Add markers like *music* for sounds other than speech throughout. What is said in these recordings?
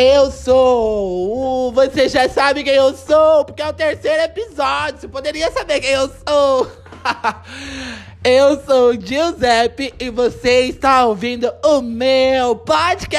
Eu sou! Você já sabe quem eu sou, porque é o terceiro episódio. Você poderia saber quem eu sou. *laughs* eu sou o Giuseppe e você está ouvindo o meu podcast.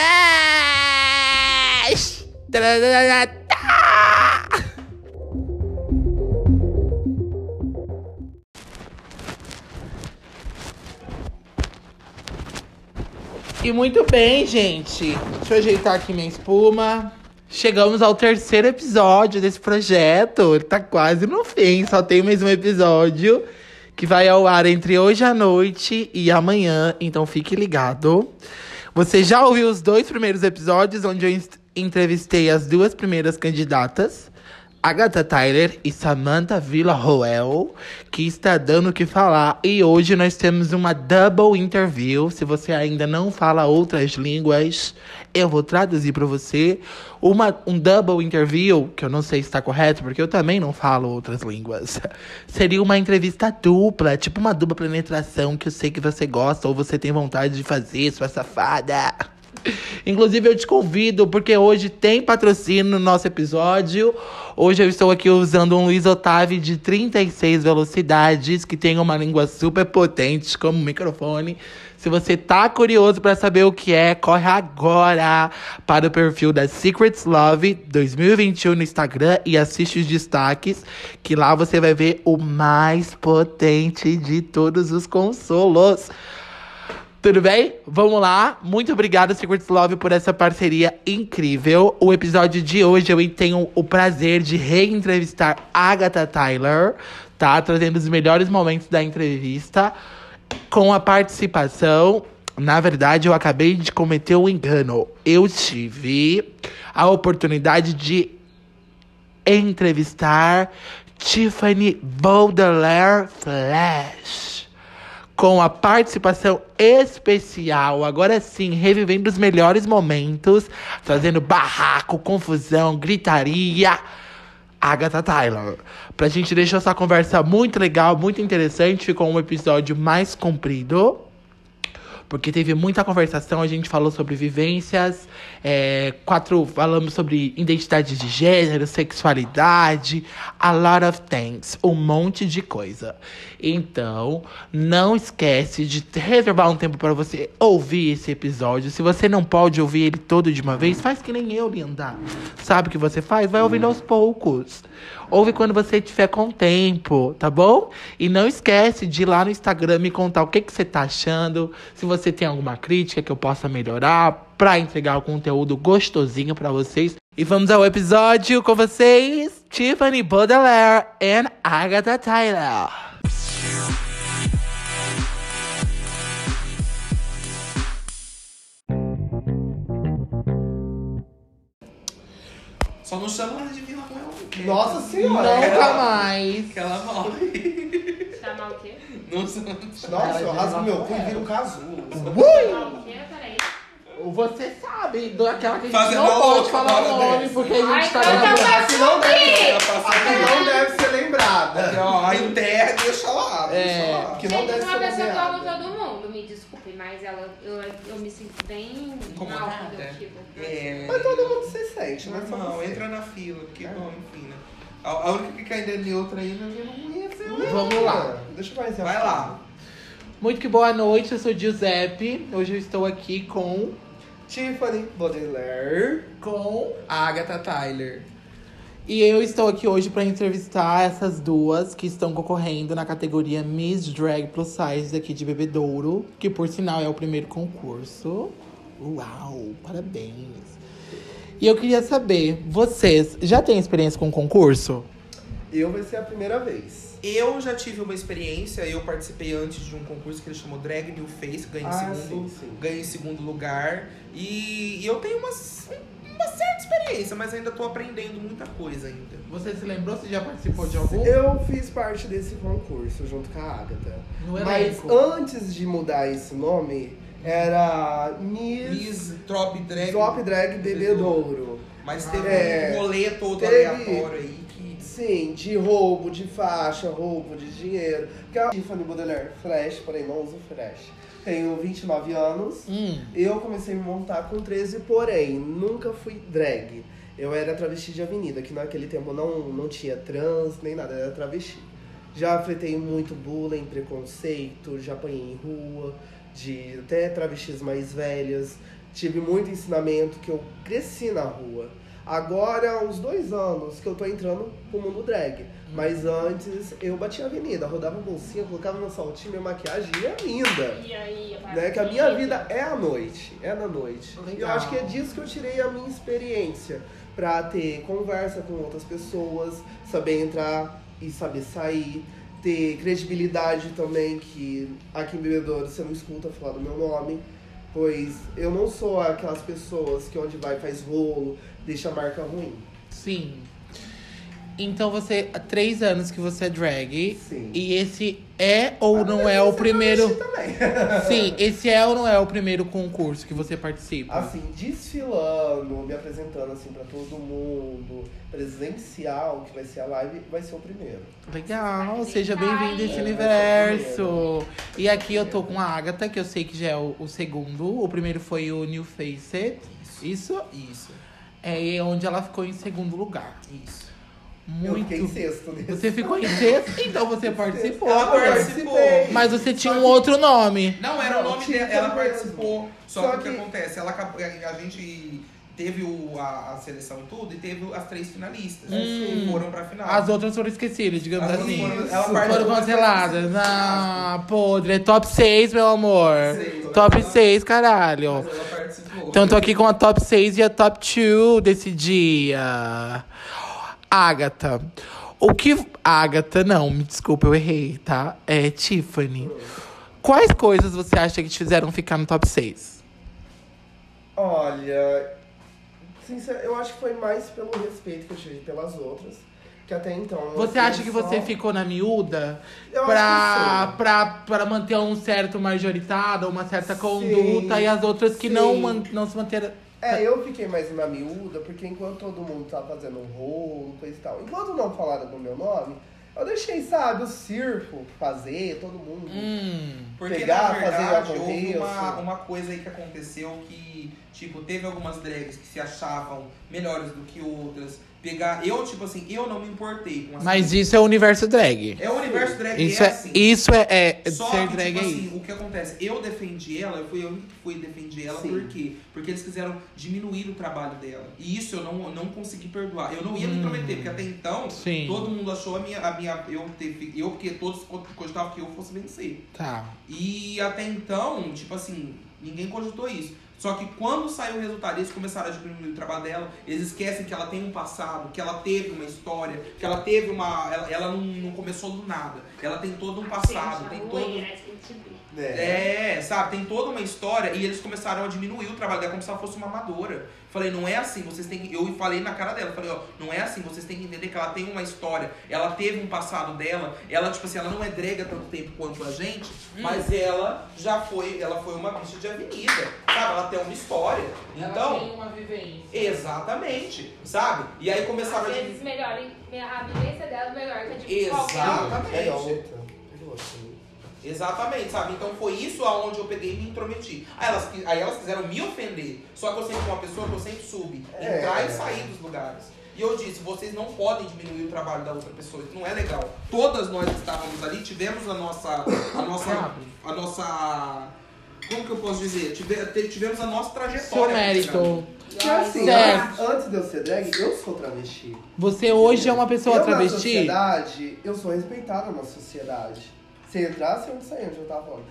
E muito bem, gente. Deixa eu ajeitar aqui minha espuma. Chegamos ao terceiro episódio desse projeto. Ele tá quase no fim. Só tem mais um episódio que vai ao ar entre hoje à noite e amanhã. Então fique ligado. Você já ouviu os dois primeiros episódios, onde eu en- entrevistei as duas primeiras candidatas. Agatha Tyler e Samantha Villarroel, que está dando o que falar. E hoje nós temos uma double interview. Se você ainda não fala outras línguas, eu vou traduzir para você. Uma, um double interview, que eu não sei se está correto, porque eu também não falo outras línguas. *laughs* Seria uma entrevista dupla, tipo uma dupla penetração que eu sei que você gosta ou você tem vontade de fazer, sua safada. Inclusive, eu te convido, porque hoje tem patrocínio no nosso episódio. Hoje eu estou aqui usando um Luiz Otávio de 36 velocidades, que tem uma língua super potente como microfone. Se você tá curioso para saber o que é, corre agora para o perfil da Secrets Love 2021 no Instagram e assiste os destaques, que lá você vai ver o mais potente de todos os consolos. Tudo bem? Vamos lá. Muito obrigado, Secrets Love, por essa parceria incrível. O episódio de hoje eu tenho o prazer de reentrevistar Agatha Tyler, tá? Trazendo os melhores momentos da entrevista com a participação. Na verdade, eu acabei de cometer um engano. Eu tive a oportunidade de entrevistar Tiffany Baudelaire Flash com a participação especial, agora sim, revivendo os melhores momentos, trazendo barraco, confusão, gritaria. Agatha Tyler. Pra gente deixar essa conversa muito legal, muito interessante, ficou um episódio mais comprido. Porque teve muita conversação, a gente falou sobre vivências, é, quatro, falamos sobre identidade de gênero, sexualidade, a lot of things, um monte de coisa. Então, não esquece de reservar um tempo para você ouvir esse episódio. Se você não pode ouvir ele todo de uma vez, faz que nem eu, linda. Sabe o que você faz? Vai ouvindo aos poucos. Ouve quando você tiver com tempo, tá bom? E não esquece de ir lá no Instagram me contar o que, que você tá achando, se você tem alguma crítica que eu possa melhorar, pra entregar o conteúdo gostosinho pra vocês. E vamos ao episódio com vocês, Tiffany Baudelaire e Agatha Tyler. Só não chama ela de Vila Nossa senhora! Nunca mais. Que ela morre. *laughs* Chamar o quê? Não chama. Nossa, eu rasgo meu cu e viro um casulo. Chamar o quê? Peraí. Você sabe daquela que a gente Fazendo não a pode louca falar o hora nome, dessa. porque a gente Ai, tá então gravando. não deve, Ela passa aqui não deve ser lembrada. Ó, a interna, deixa lá. É. Deixa lá. Que não Gente, deve uma ser pessoa que eu amo nomeada. todo mundo, me desculpe, mas ela, eu, eu me sinto bem mal Incomodada? quando eu fico. É. Mas todo mundo se sente, Não, você. entra na fila, que bom, enfim, né? A, a única que ainda é neutra ainda eu não ia ser eu. Vamos lá. Deixa eu a Vai foto. lá. Muito que boa noite, eu sou Giuseppe. Hoje eu estou aqui com. Tiffany Baudelaire. com. Agatha Tyler. E eu estou aqui hoje para entrevistar essas duas que estão concorrendo na categoria Miss Drag Plus Size aqui de Bebedouro, que por sinal é o primeiro concurso. Uau, parabéns. E eu queria saber, vocês já têm experiência com concurso? Eu vai ser a primeira vez. Eu já tive uma experiência, eu participei antes de um concurso que ele chamou Drag New Face, ganhei em Ah, segundo, sim, sim. ganhei em segundo lugar. E, e eu tenho uma, uma certa experiência, mas ainda tô aprendendo muita coisa ainda. Você se lembrou se já participou de algum? Eu fiz parte desse concurso junto com a Agatha. No Mas elenco. antes de mudar esse nome, era Miss, Miss Drop Drag. Drop Drag Bebedouro. Mas teve É. um rolê todo Teve- aleatório aí que. Sim, de roubo de faixa, roubo de dinheiro. Porque a Tiffany Baudelaire Flash, porém não uso Flash. tenho 29 anos. Hum. Eu comecei a me montar com 13, porém, nunca fui drag. Eu era travesti de avenida, que naquele tempo não, não tinha trans, nem nada, era travesti. Já enfrentei muito bullying, preconceito, já apanhei em rua, de até travestis mais velhas. Tive muito ensinamento que eu cresci na rua. Agora, há uns dois anos que eu tô entrando pro mundo drag. Mas antes eu batia a avenida, rodava bolsinha, colocava meu saltinho, minha maquiagem e ia linda E aí, né? Que a minha vida é a noite, é na noite. E eu Legal. acho que é disso que eu tirei a minha experiência. Pra ter conversa com outras pessoas, saber entrar e saber sair. Ter credibilidade também, que aqui em Bebedouro você não escuta falar do meu nome. Pois eu não sou aquelas pessoas que onde vai faz rolo, deixa a marca ruim. Sim. Então você. Há três anos que você é drag. Sim. E esse é ou não é o primeiro. Também. *laughs* Sim, esse é ou não é o primeiro concurso que você participa? assim, desfilando, me apresentando assim pra todo mundo, presencial, que vai ser a live, vai ser o primeiro. Legal, seja bem-vindo a esse É, universo. E aqui eu tô com a Agatha, que eu sei que já é o, o segundo. O primeiro foi o New Face. Isso? Isso, É onde ela ficou em segundo lugar. isso. Eu Muito. fiquei em sexto nesse. Você ficou em sexto, então você participou. Ela Eu participou. Mas você tinha Só um que- outro nome. Não, era o nome dela, ela participou. Só, Só que o que que- acontece? Ela a gente teve o, a, a seleção e tudo, e teve as três finalistas. Hum. que foram pra final. As outras foram esquecidas, digamos As assim. foram- ela Foram canceladas. Ah, podre. É top 6, meu amor. Seis, Top ela- 6, caralho. Mas ela participou. Então eu tô aqui com a top 6 e a top 2 desse dia. Agatha. O que. Agatha, não, me desculpa, eu errei, tá? É Tiffany. Quais coisas você acha que te fizeram ficar no top 6? Olha, sincero, eu acho que foi mais pelo respeito que eu tive pelas outras, que até então. Você acha que só- você ficou na miúda Eu pra, acho que pra, pra manter um certo majoritário, uma certa Sim, conduta, e as outras que não, sim. não se manteram. É, eu fiquei mais na miúda, porque enquanto todo mundo tava fazendo um rolo, coisa e tal, enquanto não falaram do meu nome, eu deixei, sabe, o circo fazer, todo mundo. Hum. Porque, pegar, na fazer verdade, o houve uma, uma coisa aí que aconteceu que, tipo, teve algumas drags que se achavam melhores do que outras. Pegar. Eu, tipo assim, eu não me importei com as Mas isso é o universo drag. É o universo drag Isso é, é, assim. isso é, é Só ser que, drag tipo é assim, isso. o que acontece? Eu defendi ela, eu fui eu que fui defender ela, Sim. por quê? Porque eles quiseram diminuir o trabalho dela. E isso eu não, não consegui perdoar. Eu não ia me Hum. intrometer, porque até então, Sim. todo mundo achou a minha. A minha eu, teve, eu, porque todos cogitavam que eu fosse vencer. Tá. E até então, tipo assim, ninguém cogitou isso. Só que quando saiu o resultado, eles começaram a diminuir o trabalho dela, eles esquecem que ela tem um passado, que ela teve uma história, que ela teve uma. Ela, ela não, não começou do nada. Ela tem todo um passado, tem todo. É. É, sabe, tem toda uma história e eles começaram a diminuir o trabalho dela como se ela fosse uma amadora. Falei, não é assim, vocês têm que. Eu falei na cara dela, falei, ó, não é assim, vocês têm que entender que ela tem uma história, ela teve um passado dela, ela, tipo assim, ela não é drega tanto tempo quanto a gente, mas ela já foi, ela foi uma bicha de avenida, sabe? Ela tem uma história. Então, uma vivência. exatamente, sabe? E aí começaram Às a vezes melhor, a vivência dela é melhor que a de. Exatamente. É outra. É. Exatamente, sabe? Então foi isso aonde eu peguei e me intrometi. Aí elas, aí elas quiseram me ofender. Só que eu sempre fui uma pessoa que eu sempre soube É. entrar e sair dos lugares. E eu disse, vocês não podem diminuir o trabalho da outra pessoa, isso não é legal. Todas nós estávamos ali tivemos a nossa. A nossa. A nossa. Como que eu posso dizer? Tivemos a nossa trajetória. Seu mérito. Porque assim, Certo. antes, de eu ser drag, eu sou travesti. Você hoje é uma pessoa eu, Na travesti? sociedade, eu sou respeitado na sociedade. Se entrasse, onde sair, onde eu tava falando.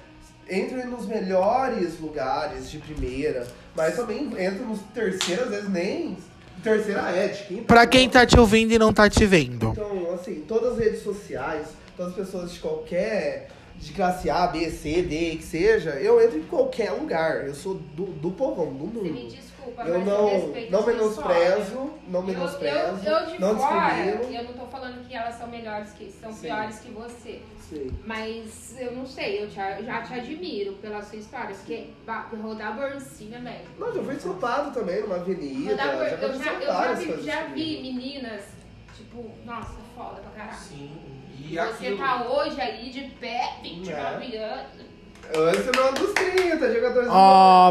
Entro nos melhores lugares de primeira, mas também entro nos terceiros, às vezes nem. Terceira é, de quinta. Pra quem tá te ouvindo e não tá te vendo. Então, assim, todas as redes sociais, todas as pessoas de qualquer. de classe A, B, C, D, que seja, eu entro em qualquer lugar. Eu sou do, do povão, do Você me mundo. desculpa, Eu mas não, eu respeito não menosprezo, não Eu, menosprezo, eu, eu de não fora, discrimino. eu não tô falando que elas são melhores que são Sim. piores que você. Sim. Mas eu não sei, eu, te, eu já te admiro pela sua história. Porque rodar borncina, velho. Não, já fui assaltado também numa avenida. Rodar já eu já, eu já vi, já vi meninas, tipo, nossa, foda pra caralho. Sim. E Você aquilo. tá hoje aí de pé, 29 É. anos. Esse não é dos 30, jogadores do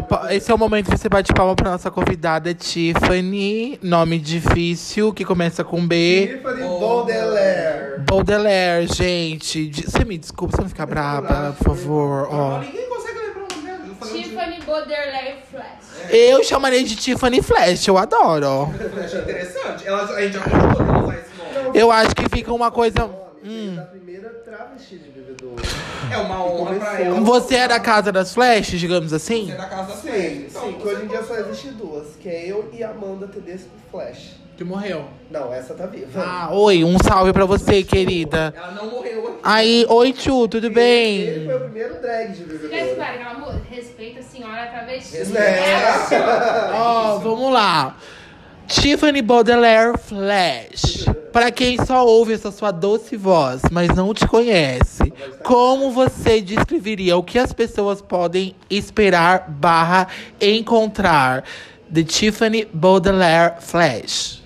pa- esse é o momento que você bate palma pra nossa convidada Tiffany. Nome difícil, que começa com B. Tiffany Baudelaire. Baudelaire, gente. Você me desculpa, você não ficar brava, por favor. Ó. Ninguém consegue lembrar o nome dela. Falei um Tiffany Baudelaire Flash. Eu chamaria de Tiffany Flash, eu adoro. Eu achei interessante. Ela, a gente já contou usar esse nome. Eu acho que fica uma coisa. Hum. da primeira travesti de bebedouro. É uma honra pra ela. Você é da casa das Flash, digamos assim? Você é da casa das Sim, Flash. Então, sim, que hoje em dia só existe duas, que é eu e Amanda Tedesco Flash. Que morreu. Não, essa tá viva. Ah, oi, um salve pra você, querida. Ela não morreu aqui. Aí, oi, Tchu, tudo Ele bem? foi o primeiro drag de bebedouro. Respeita a senhora travesti. É. Ó, *laughs* vamos lá. Tiffany Baudelaire Flash. Pra quem só ouve essa sua doce voz, mas não te conhece, como você descreveria o que as pessoas podem esperar barra encontrar de Tiffany Baudelaire Flash?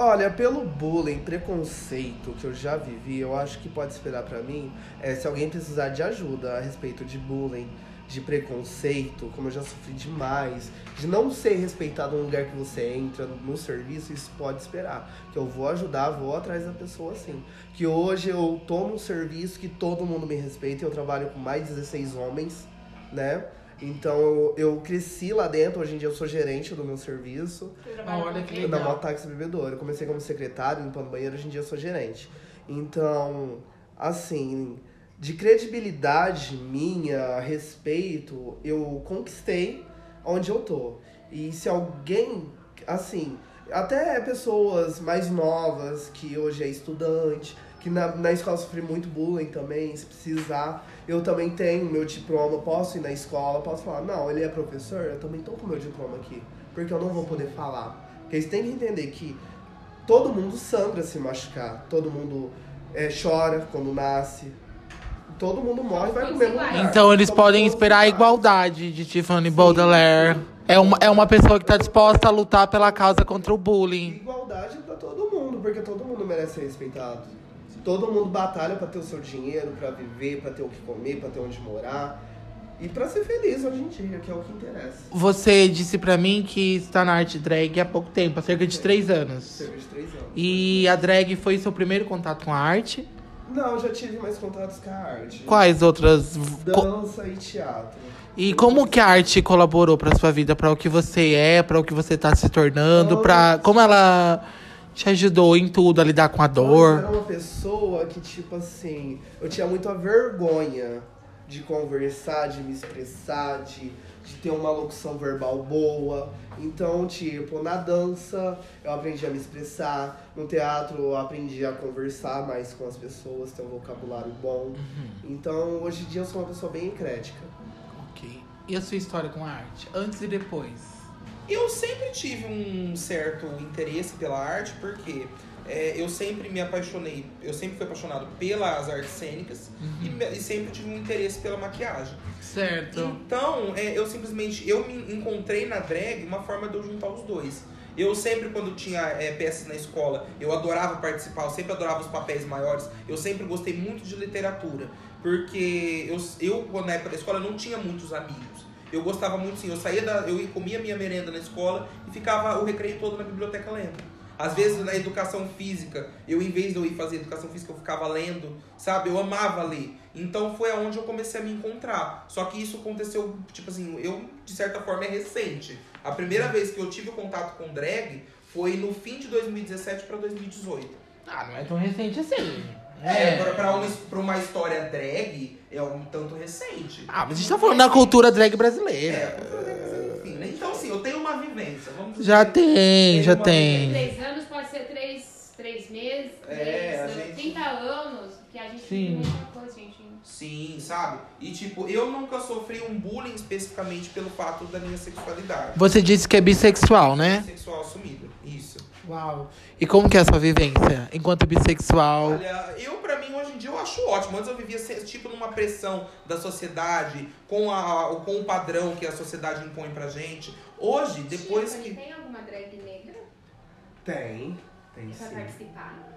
Olha, pelo bullying, preconceito que eu já vivi, eu acho que pode esperar pra mim é se alguém precisar de ajuda a respeito de bullying, de preconceito, como eu já sofri demais, de não ser respeitado no lugar que você entra, no serviço, isso pode esperar. Que eu vou ajudar, vou atrás da pessoa sim. Que hoje eu tô num serviço que todo mundo me respeita, eu trabalho com mais de 16 homens, né? Então eu, eu cresci lá dentro, hoje em dia eu sou gerente do meu serviço. Olha que Da Motaxi Bebedouro. Eu comecei como secretário, limpando banheiro, hoje em dia eu sou gerente. Então, assim, de credibilidade minha respeito, eu conquistei onde eu tô. E se alguém, assim, até pessoas mais novas, que hoje é estudante, que na, na escola sofri muito bullying também, se precisar. Eu também tenho meu diploma, posso ir na escola, posso falar, não, ele é professor, eu também tô com meu diploma aqui. Porque eu não vou poder falar. Porque eles têm que entender que todo mundo sangra se machucar, todo mundo é, chora quando nasce. Todo mundo morre e vai lugar. Então eles Somos podem esperar a igualdade de Tiffany Baudelaire. É uma, é uma pessoa que tá disposta a lutar pela causa contra o bullying. Igualdade pra todo mundo, porque todo mundo merece ser respeitado. Todo mundo batalha pra ter o seu dinheiro, pra viver, pra ter o que comer, pra ter onde morar. E pra ser feliz hoje em dia, que é o que interessa. Você disse pra mim que está na arte drag há pouco tempo, há cerca de três anos. Cerca de três anos. E a drag foi seu primeiro contato com a arte? Não, já tive mais contatos com a arte. Quais outras. co- Dança e teatro. E como que a arte colaborou pra sua vida, Pra o que você é, pra o que você tá se tornando, para como ela te ajudou em tudo a lidar com a Eu dor? era uma pessoa que, tipo assim, eu tinha muita vergonha de conversar, de me expressar, de, de ter uma locução verbal boa. Então, tipo, na dança eu aprendi a me expressar, no teatro eu aprendi a conversar mais com as pessoas, ter um vocabulário bom. Então, hoje em dia eu sou uma pessoa bem eclética. Ok. E a sua história com a arte? Antes e depois? Eu sempre tive um certo interesse pela arte, porque é, eu sempre me apaixonei, eu sempre fui apaixonado pelas artes cênicas e me- e, sempre tive um interesse pela maquiagem. Certo. Então, é, eu simplesmente eu me encontrei na drag uma forma de eu juntar os dois. Eu sempre, quando tinha é, peças na escola, eu adorava participar, eu sempre adorava os papéis maiores, eu sempre gostei muito de literatura. Porque eu, eu quando na época da escola, não tinha muitos amigos. Eu gostava muito, sim, eu saía da. Eu ia- comia minha merenda na escola e ficava o recreio todo na biblioteca lendo. Às vezes na educação física, eu em vez de eu ir fazer educação física, eu ficava lendo, sabe? Eu amava ler. Então foi aonde eu comecei a me encontrar. Só que isso aconteceu, tipo assim, eu, de certa forma, é recente. A primeira vez que eu tive o contato com drag foi no fim de 2017 para 2018. Ah, não é tão recente assim. É, pra, pra, uma, pra uma história drag, é um tanto recente. Ah, mas a gente tá falando da cultura drag brasileira. É, Então, assim, eu tenho uma vivência. Vamos dizer. Já tem, já tem. vivência. Três anos pode ser três, três meses, É, três, a gente- 30 anos, que a gente Sim. vive muita coisa, gente. Sim, sabe? E tipo, eu nunca sofri um bullying especificamente pelo fato da minha sexualidade. Você disse que é bissexual, né? Sexual assumido. Isso. Uau. E como que é a sua vivência enquanto bissexual? Olha, eu pra mim hoje em dia eu acho ótimo. Antes eu vivia tipo numa pressão da sociedade, com, a, com o padrão que a sociedade impõe pra gente. Hoje, depois Tiffany, que. Tem alguma drag negra Tem, tem pra sim. participar?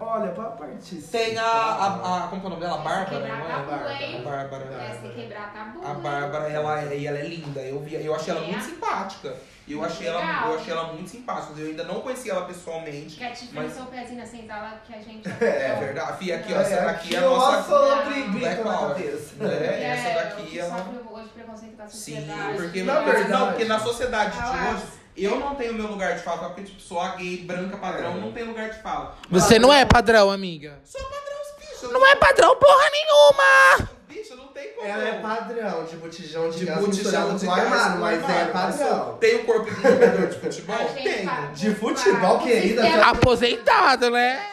Olha, pra participar. Tem a, a, a. Como que é o nome dela? A Bárbara, Quebrar não é? tabu, Bárbara. hein? A Bárbara. Essa quebrar tabu. A? Bárbara, ela, é- e ela é linda. Eu, vi, eu achei ela É. muito simpática. Eu achei, ela, eu achei ela muito simpática. Eu ainda não conhecia ela pessoalmente. Quer te Mas- seu pezinho na senzala que a gente *laughs* É verdade. Fia, aqui, ó. Essa É, daqui é a nossa. Não. grita na cabeça. É, essa É, daqui que ela. hoje preconceito da Sim, sociedade. porque, Na verdade- não, porque na sociedade de hoje, eu não tenho meu lugar de fala, porque tipo, sou a gay, branca, padrão, É. não tem lugar de fala. Você não é padrão, amiga. Sou padrão, bicho. Não é padrão porra nenhuma! Bicho, não tem como. Ela é padrão de botijão de, De gás botijão de gás armário, com mas é mas padrão. Tem o corpo de jogador de futebol? A gente Tenho. fala- De futebol, querida, sistema- já- Aposentado, né?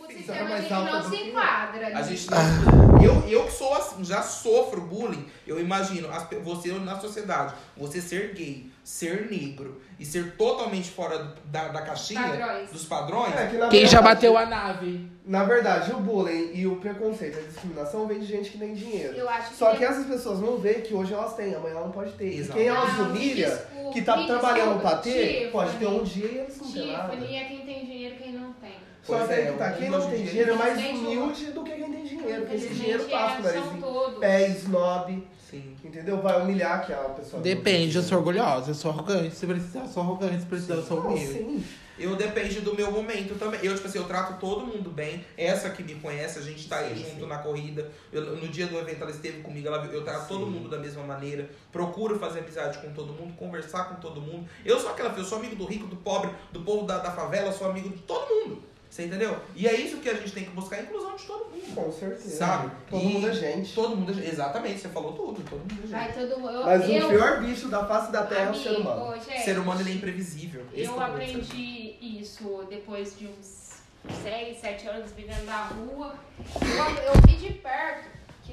O Tá sistema mais a gente alta não se enquadra. A né? gente não. Eu, eu que sou assim, já sofro bullying. Eu imagino as você na sociedade, você ser gay, ser negro e ser totalmente fora do- da, da caixinha, Padrões. dos padrões. É que, Quem já verdade- bateu a nave? Na verdade, o bullying e o preconceito, a discriminação vem de gente que tem dinheiro. Eu acho que Só tem- que essas pessoas não veem que hoje elas têm, amanhã ela não pode ter. Exato. quem elas Não, humilha, desculpa, que tá trabalhando desculpa, pra ter, pode ter um Tiffany. dia e eles não têm nada. Tiffany é quem tem dinheiro e quem não tem. Só Pois que é, que tá, quem não tem dinheiro é mais humilde do que quem tem dinheiro. Porque esse dinheiro passa é, por são nariz, todos. pé, snob, Sim. entendeu? Vai humilhar aquela pessoa. Depende, eu sou orgulhosa, eu sou arrogante. Se precisar, eu sou arrogante, se precisar, eu sou humilde. sim. Eu depende do meu momento também. Eu, tipo assim, eu trato todo mundo bem. Essa que me conhece, a gente tá aí Sim, junto sim. na corrida. Eu- no dia do evento ela esteve comigo, ela, eu trato todo Sim. mundo da mesma maneira. Procuro fazer amizade com todo mundo, conversar com todo mundo. Eu sou aquela, eu sou amigo do rico, do pobre, do povo da, da favela, sou amigo de todo mundo. Você entendeu? E é isso que a gente tem que buscar, a inclusão de todo mundo. Com certeza. Sabe? Todo E- mundo é gente. Todo mundo é Exatamente, você falou tudo, todo mundo é gente. Vai todo mundo. Eu, Mas eu, o pior bicho da face da terra é o ser amigo, humano. gente, ser humano ele é imprevisível. Esse Eu é aprendi isso depois de uns 6, 7 anos vivendo na rua. Eu, eu vi de perto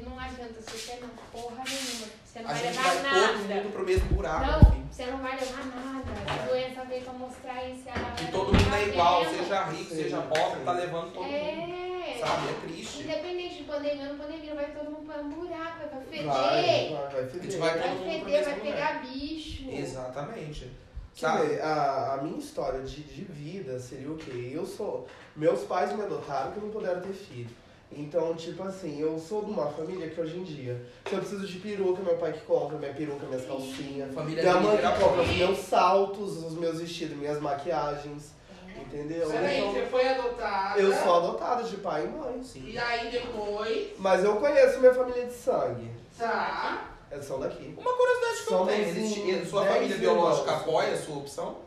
que não adianta você ter porra nenhuma. Você não A vai levar vai nada. todo mundo pro mesmo buraco. Não, enfim. você não vai levar nada. A doença veio pra mostrar isso. e E todo não mundo tá é igual, vendo. seja rico, seja pobre, tá levando todo mundo. É. Sabe? É triste. Independente de pandemia ou não pandemia, vai todo mundo pra um buraco, vai pra feder. Vai, vai, vai A gente feder. vai Vai mundo feder, mesmo vai pegar bicho. Exatamente. Sabe? dizer, a, a minha história de, de vida seria o quê? Eu sou. Meus pais me adotaram porque não puderam ter filho. Então, tipo assim, eu sou de uma família que hoje em dia, se eu preciso de peruca, meu pai que compra, minha peruca, minhas calcinhas. Família Minha mãe que compra os meus saltos, os meus vestidos, minhas maquiagens. Entendeu? Peraí, Então, você foi adotada. eu sou adotado de pai e mãe. Sim. E aí depois. Mas eu conheço minha família de sangue. Tá. Eles são daqui. Uma curiosidade que eu Somos tenho. Sua família biológica irmãos. apoia a sua opção?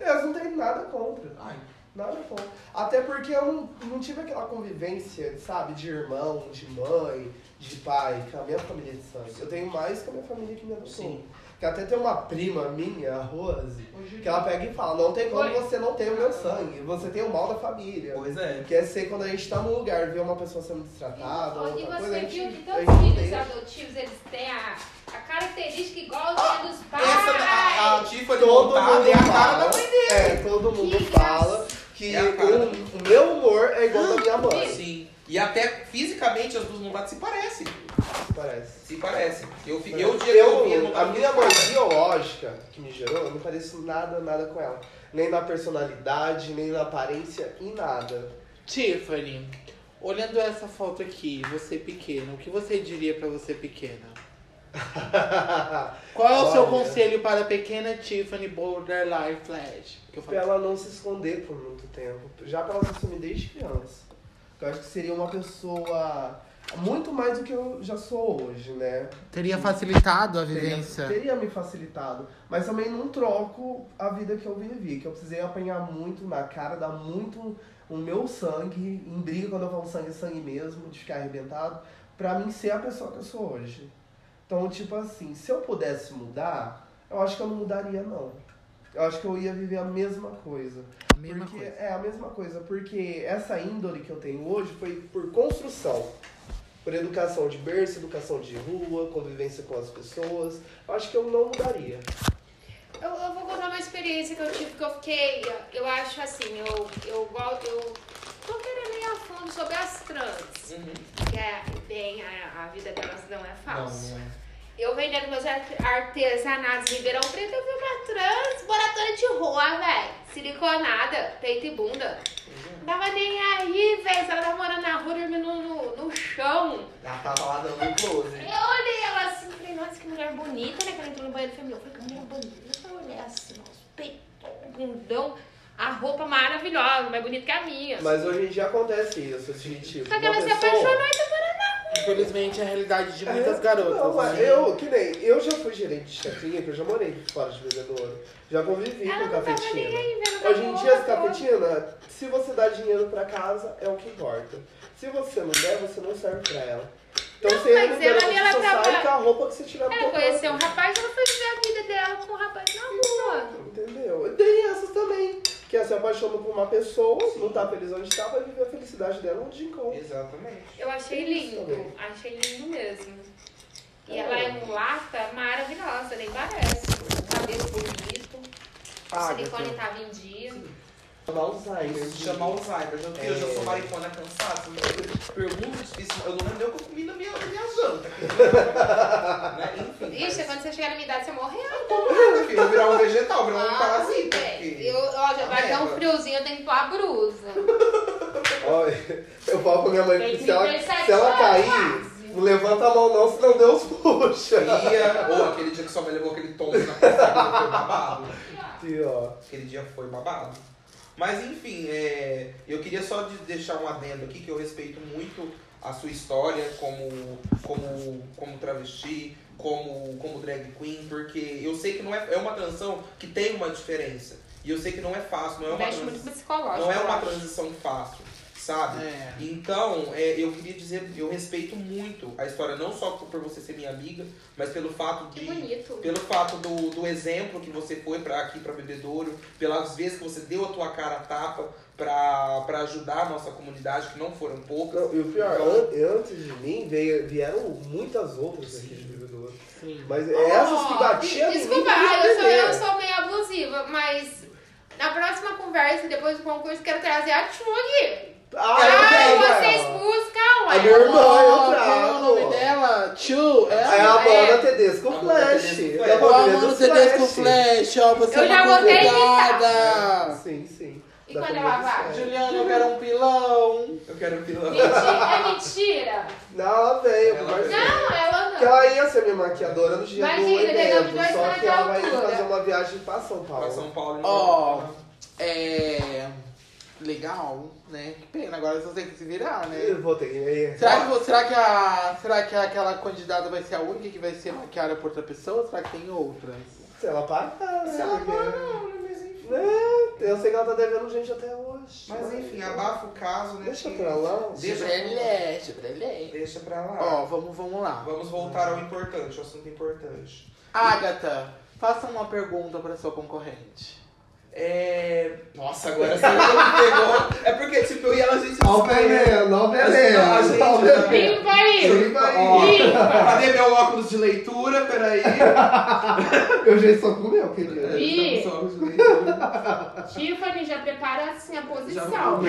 Eles não têm nada contra. Ai, Nada contra. Até porque eu não, não tive aquela convivência, sabe, de irmão, de mãe, de pai, com a minha família de sangue. Eu tenho mais com a minha família que me adotou. Sim. Que até tem uma prima minha, a Rose, que ela pega e fala, não tem como Oi. você não ter o meu sangue, você tem o mal da família. pois é. Quer ser quando a gente tá num lugar, ver uma pessoa sendo destratada, E coisa, a você gente, viu que gente os não filhos adotivos, eles têm a, a característica igualzinha dos pais. Essa, a, a Tiffany Todo mundo é a cara fala, é, todo mundo Que fala que É o, o meu humor é igual ao da minha mãe, Sim. E até fisicamente as duas montadas se parecem. parece. Se parecem. Eu, fi- eu, o dia que eu vi Eu, a minha eu mãe biológica que me gerou, eu não pareço nada, nada com ela. Nem na personalidade, nem na aparência, em nada. Tiffany, olhando essa foto aqui, você pequena, o que você diria pra você pequena? *laughs* Qual é o seu Olha. conselho para a pequena Tiffany Borderline Flash? Que eu pra falei. ela não se esconder por muito tempo. Já pra ela se assumir desde criança. Eu acho que seria uma pessoa muito mais do que eu já sou hoje, né? Teria facilitado a Teria, vivência. teria me facilitado. Mas também não troco a vida que eu vivi, que eu precisei apanhar muito na cara, dar muito o meu sangue, em briga quando eu falo sangue, é sangue mesmo, de ficar arrebentado, pra mim ser a pessoa que eu sou hoje. Então, tipo assim, se eu pudesse mudar, eu acho que eu não mudaria, não. Eu acho que eu ia viver a mesma coisa. A mesma porque, coisa. É, a mesma coisa. Porque essa índole que eu tenho hoje foi por construção. Por educação de berço, educação de rua, convivência com as pessoas. Eu acho que eu não mudaria. Eu, eu vou contar uma experiência que eu tive, que eu fiquei, eu acho assim, eu, eu, eu tô querendo ir a fundo sobre as trans, Uhum. que é bem, a, a vida delas não é Não, fácil. não é. Eu vendendo meus art- artesanatos em Ribeirão Preto, eu vi uma trans moradora de rua, velho. Siliconada, peito e bunda. Tava nem aí, velho. Ela tava morando na rua, dormindo no, no chão. Ela tava lá dando um close. Eu olhei ela assim, falei, nossa, que mulher bonita, né? Que ela entrou no banheiro feminino. Eu falei, que mulher bonita. Eu olhei assim, nossa, peitão, bundão, a roupa maravilhosa, mais bonita que a minha. Mas hoje em dia acontece isso, assim, tipo. Só que ela se pessoa- apaixonou e tá. Infelizmente é a realidade de muitas É, garotas. Não, mas né? eu, que nem, eu já fui gerente de chacrinha, que eu já morei fora de bebedouro. Já convivi Ela com não tava nem cafetina. aí, Hoje em a dia, as roupa. cafetinas, se você dá dinheiro pra casa, é o que importa. Se você não der, você não serve pra ela. Então Não, você mas não ela ela você só tava- sai com a roupa que você tiver no Ela conheceu um rapaz, ela foi viver a vida dela com um rapaz na rua. Entendeu? E tem essas também. Que ela se apaixona por uma pessoa, não tá feliz onde tá, vai viver a felicidade dela onde encontra. Exatamente. Eu achei lindo, achei lindo mesmo. E ela é mulata maravilhosa, nem parece. Cabelo bonito, o silicone tava em dia. Chama Alzheimer. Isso se chama Alzheimer. Eu, eu já É. sou maricona cansada. Pergunta difícil. Eu não lembro o que eu comi na minha, na minha janta. *laughs* né? Enfim. Ixi, quando você chegar na minha idade, você morreu. Nada, filho. Vou virar um vegetal, virar um Ah, parasita. é. Eu, ó, já vai ter um friozinho, eu tenho que pôr a brusa. *laughs* Olha, eu falo pra minha mãe que se ela, 37 se ela cair, quase. não levanta a mão não, senão Deus puxa. Ia, ou aquele dia que sua mãe levou aquele tom na cabeça, foi babado. Aquele dia foi babado. Mas enfim, é, eu queria só de- deixar um adendo aqui que eu respeito muito a sua história como, como, como travesti, como, como drag queen, porque eu sei que não é, é uma transição que tem uma diferença. E eu sei que não é fácil, não é uma, transi- não é uma transição fácil, sabe? É. Então, é, eu queria dizer, eu respeito muito a história, não só por você ser minha amiga, mas pelo fato Que de. bonito. Pelo fato do, do exemplo que você foi para aqui para Bebedouro, pelas vezes que você deu a tua cara a tapa para ajudar a nossa comunidade, que não foram poucas. Não, e o pior, an- antes de mim veio, vieram muitas outras aqui de bebedouro. Sim. Mas essas que batiam Desculpa, eu sou, eu sou meio abusiva, mas na próxima conversa, depois do concurso, quero trazer a Tchug. Ah, Ah, tenho vocês ela. buscam, A ué. minha irmã, eu Qual é o trago. nome dela? Tchu, é? É a Amanda Tedesco Amanda Flash. Tedesco da Flash. Ó, família mano, dos você desce com Flash. ó, você Eu é já uma convidada. Sim, sim. E Da quando ela vai? Juliana, eu quero um pilão. Eu quero um pilão. Mentira, é mentira? Não, ela veio, Ela conversei. Não, ela Que não. ela ia ser minha maquiadora no dia Imagina, do evento, dois só que ela vai altura. fazer uma viagem pra São Paulo. Pra São Paulo. Ó, é. Legal, né? Que pena, agora você tem que se virar, né? Eu vou ter que... Será que, será, que a, será que aquela candidata vai ser a única que vai ser maquiada por outra pessoa? Ou será que tem outras? Se ela pagar, né? Se ela Porque- pagar, não, né? Mas enfim. É, eu sei que ela tá devendo gente até hoje. Mas enfim, abafa o caso, né? Deixa que- pra lá. Deixa, Chebrelé, chebrelé. deixa pra lá. Ó, vamos, vamos lá. Vamos voltar ao importante, ao assunto importante. Agatha, faça uma pergunta para sua concorrente. É. Nossa, agora você me pegou. É porque, tipo, eu e ela a gente. O veneno. A gente-. Limpa aí. Limpa aí. Limpa. Cadê meu óculos de leitura? Peraí. *laughs* Eu já estou com o meu. Estamos óculos de leitura. Tiffany já prepara assim a Já posição. não-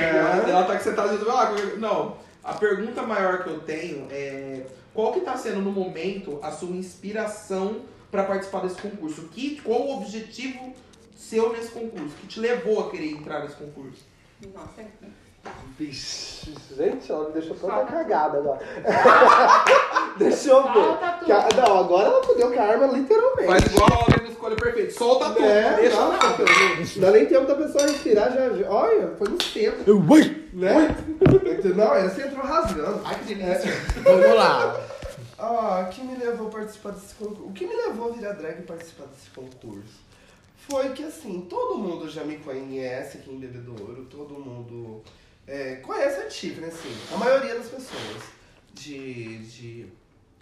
Ela tá que você tá dizendo, ah, não. A pergunta maior que eu tenho é qual que tá sendo no momento a sua inspiração para participar desse concurso? Que, qual o objetivo seu nesse concurso? Que te levou a querer entrar nesse concurso? Nossa, Vixe, gente, ela me deixou toda cagada agora. *laughs* Deixa eu ver. Que a- não, agora ela fudeu com a arma literalmente. Faz igual a ordem do escolha perfeito. Solta tudo, É, deixa nossa, nada. Não dá nem tempo da pessoa respirar, já, já- olha, foi no centro. Né? Não, essa entrou rasgando. Ai, que delícia. Vamos lá. Ah, o que me levou a participar desse concurso? O que me levou a virar drag e participar desse concurso? Foi que assim, todo mundo já me conhece aqui em Bebedouro, todo mundo é, conhece a Tiffany, assim, a maioria das pessoas de, de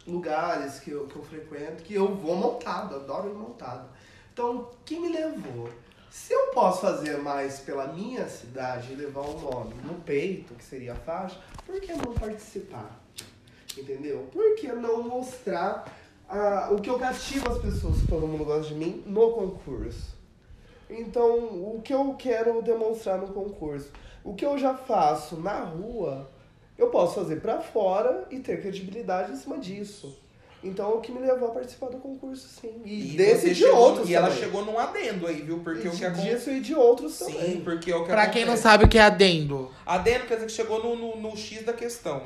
lugares que eu, que eu frequento, que eu vou montado, adoro ir montado. Então, o que me levou? Se eu posso fazer mais pela minha cidade e levar o nome no peito, que seria a faixa, por que não participar? Entendeu? Por que não mostrar ah, o que eu cativo as pessoas, todo mundo gosta de mim, no concurso? Então, o que eu quero demonstrar no concurso? O que eu já faço na rua, eu posso fazer pra fora e ter credibilidade em cima disso. Então, o que me levou a participar do concurso, sim. E, E desse e de chegou- outros E ela também. chegou num adendo aí, viu? Porque E o que acontece. disso e de outros Sim, também. porque é o que Pra quem não acontece. sabe o que é adendo. Adendo quer dizer que chegou no, no, no X da questão.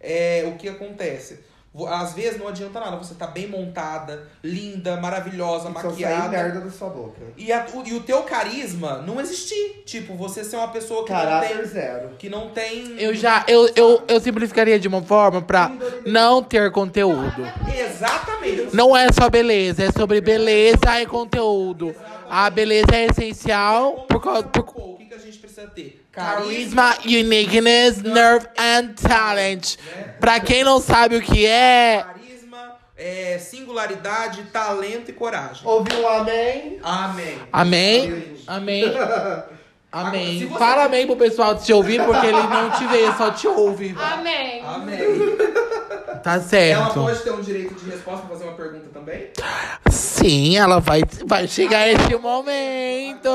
É, o que acontece? Às vezes não adianta nada, você tá bem montada, linda, maravilhosa, E só maquiada. merda da sua boca. E, a- o, e o teu carisma não existir. Tipo, você ser uma pessoa que não Caráter tem. zero. Que não tem. Eu já, eu, eu, eu simplificaria de uma forma pra não ter conteúdo. Exatamente. Não é só beleza, é sobre beleza e conteúdo. A beleza é essencial por causa por o que, que a gente precisa ter? Carisma, uniqueness, nerve and talent. Pra quem não sabe o que é, Carisma, é, singularidade, talento e coragem. Ouviu um amém? Amém. amém, amém, *laughs* amém. se você- Fala amém pro pessoal te ouvir, porque ele não te vê, só te ouve. Amém. Amém. *laughs* Tá Ela certo. pode ter um direito de resposta pra fazer uma pergunta também? Sim, ela vai, vai chegar esse momento.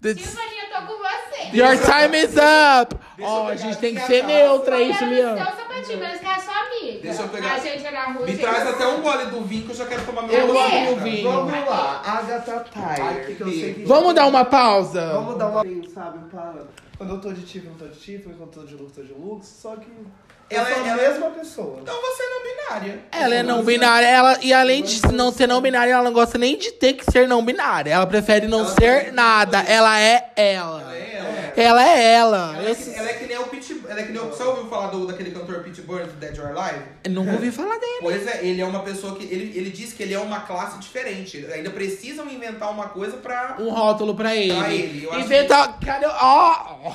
Tiffany, eu tô com você. Your time is up! Ó, a gente tem que ser neutra Olhando no Juliana. seu sapatinho, mas que é sua amiga. Deixa eu pegar. A gente é na rua. Me traz até um gole do vinho que eu já quero tomar meu Eu gole. amo o vinho. Vamos lá, Agatha Ai, Tyler. que que eu sei que Vamos dar uma pausa? Vamos dar uma. Sabe, para. Quando eu tô de Tiffany, eu tô de Tiffany. Quando eu tô de Lux, eu tô de Lux. Só que. Eu Ela- sou a ela- mesma pessoa. Então você é não binária. Ela é não binária, ela, e além de não ser não binária, ela não gosta nem de ter que ser não binária. Ela prefere não Ela ser nada. Ela é ela. Ela é ela. Ela é ela. Ela é, que, ela é que nem o. Ela é que nem você ouviu falar do, daquele cantor Pete Burns do Dead or Alive? eu nunca ouvi falar dele. Pois é, ele é uma pessoa que. Ele, ele diz que ele é uma classe diferente. Ainda precisam inventar uma coisa pra. Um rótulo pra ele. Pra ele, eu acho Inventa. Cadê? Ó!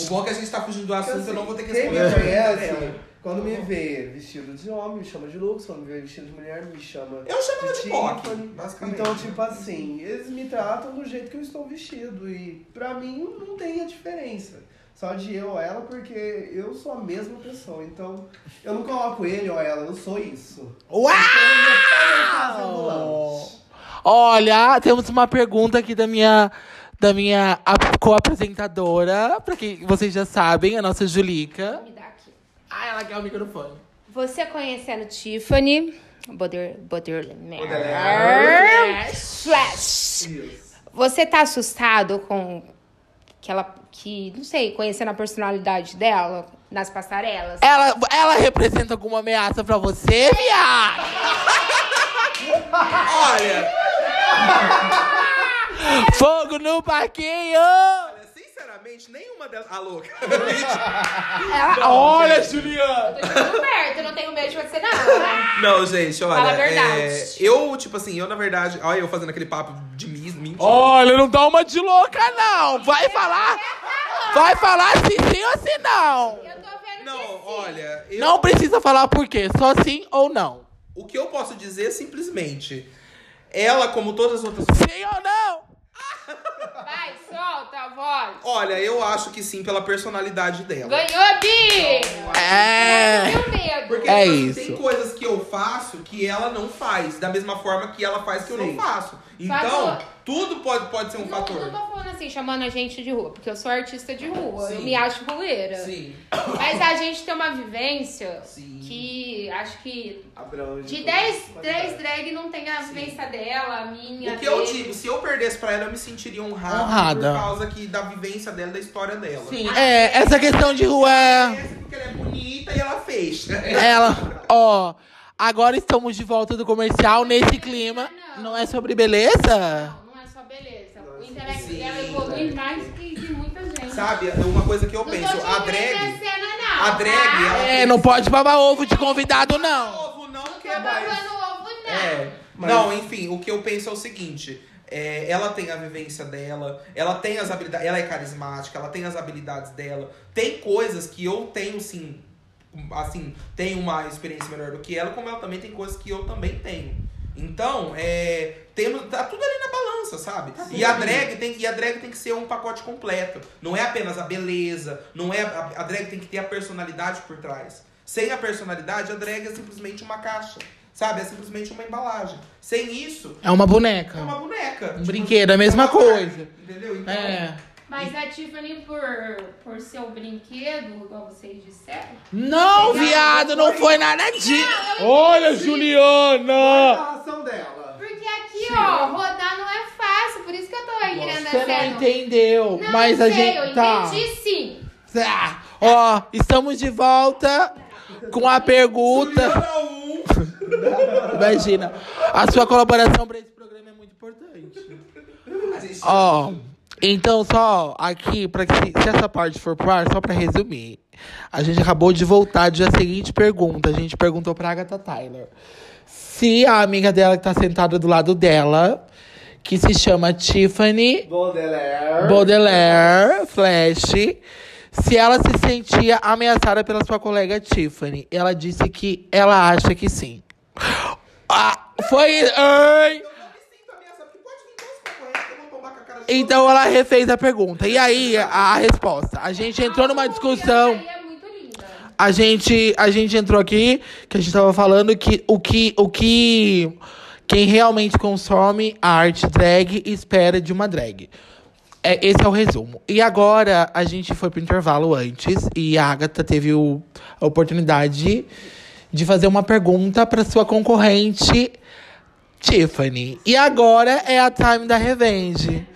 O bom é que a gente tá fugindo do assunto, eu não vou ter que Quem me responder a pergunta conhece, quando me vê vestido de homem, me chama de Lux. Quando me vê vestido de mulher, me chama Eu chamo ela de Tiffany. basicamente. Então, tipo assim, eles me tratam do jeito que eu estou vestido. E pra mim não tem a diferença. Só de eu ou ela, porque eu sou a mesma pessoa. Então, eu não coloco ele ou ela, eu sou isso. Uau! Olha, temos uma pergunta aqui da minha, da minha ap- co-apresentadora, pra quem vocês já sabem, a nossa Julica. Me dá aqui. Ah, ela quer o microfone. Você conhecendo Tiffany, Baudelaire, Baudelaire, Flash. Isso. Você tá assustado com que ela, que, não sei, conhecendo a personalidade dela nas passarelas? Ela, ela representa alguma ameaça pra você, viado? *laughs* Olha, Fogo no parquinho! olha, sinceramente, nenhuma delas. Ah, louca. *laughs* Ela, Olha, Juliana! eu tô perto, eu não tenho medo de você, não. Não, gente, olha. Fala a verdade. é, eu, tipo assim, eu na verdade. Olha, eu fazendo aquele papo de mim. Olha, não dá uma de louca, não! Vai falar! Vai falar se sim ou se não! Eu tô vendo Não, que sim. olha. Eu, Não precisa falar por quê, só sim ou não. O que eu posso dizer é simplesmente. Ela, como todas as outras. Sim ou não? *laughs* Vai, solta a voz. Olha, eu acho que sim, pela personalidade dela. Ganhou, Bi! É. Medo. Porque É tipo assim, isso. tem coisas que eu faço que ela não faz, da mesma forma que ela faz que eu Sim. não faço. Então, tudo pode, pode ser um não, fator. não tô falando assim, chamando a gente de rua, porque eu sou artista de rua, eu Sim. me acho rueira. Sim. Mas a gente tem uma vivência Sim. que acho que Abrange de todas 10, as 10 qualidades. drag não tem a vivência dela, a minha. O que eu dele. digo, se eu perdesse pra ela, eu me sentiria honrado Honrada. por causa que, da vivência dela, da história dela. Sim, é, essa questão de rua é. Porque ela é bonita e ela fez. Ela, ó, agora estamos de volta do comercial nesse clima. Não é sobre beleza? Não, não é só beleza. O intelecto Sim. dela evolui mais que de muita gente. Sabe, uma coisa que eu Não penso, a drag. não. A drag, tá? ela É, não pode babar ovo de convidado, não. Ovo não Não quer mais. ovo, não. É. Mas- Não, enfim, o que eu penso é o seguinte. é, ela tem a vivência dela, ela tem as habilidades, ela é carismática, ela tem as habilidades dela. Tem coisas que eu tenho, sim, assim, tenho uma experiência melhor do que ela, como ela também tem coisas que eu também tenho. Então, é, temos, tá tudo ali na balança, sabe? e a drag tem e a drag tem que ser um pacote completo. Não é apenas a beleza, não é a, a drag tem que ter a personalidade por trás. Sem a personalidade, a drag é simplesmente uma caixa. Sabe? É simplesmente uma embalagem. Sem isso, É uma é boneca. uma boneca. Um brinquedo, a mesma uma coisa. Entendeu? Então, É. Mas a Tiffany, por, por ser o brinquedo, igual vocês disseram. Não, viado, não foi nada disso. Não, Olha. Juliana! a ação dela. Porque aqui, ó, rodar não é fácil, por isso que eu tô aí querendo Você não entendeu, Não, mas eu a sei, gente eu tá. entendi sim. Ah, Ó, estamos de volta com a pergunta. Juliana um. Imagina, a sua colaboração para esse programa é muito importante. A gente- Ó, então só aqui, para que se, se essa parte for pro ar, só pra resumir. A gente acabou de voltar de a seguinte pergunta. A gente perguntou pra Agatha Tyler se a amiga dela que tá sentada do lado dela, que se chama Tiffany Baudelaire. Baudelaire Flash, se ela se sentia ameaçada pela sua colega Tiffany. Ela disse que ela acha que sim. Ah, foi. Ai. Eu não me sinto ameaçado, porque pode vir todos os concorrentes que eu vou tomar com a cara de Então ela refez a pergunta. E aí, a, a resposta. A gente entrou numa discussão. É. A gente, a gente entrou aqui, que a gente tava falando que o que. O que quem realmente consome a arte drag espera de uma drag. É, esse é o resumo. E agora a gente foi pro intervalo antes e a Agatha teve o- a oportunidade de fazer uma pergunta para sua concorrente Tiffany. E agora é a time da revenge.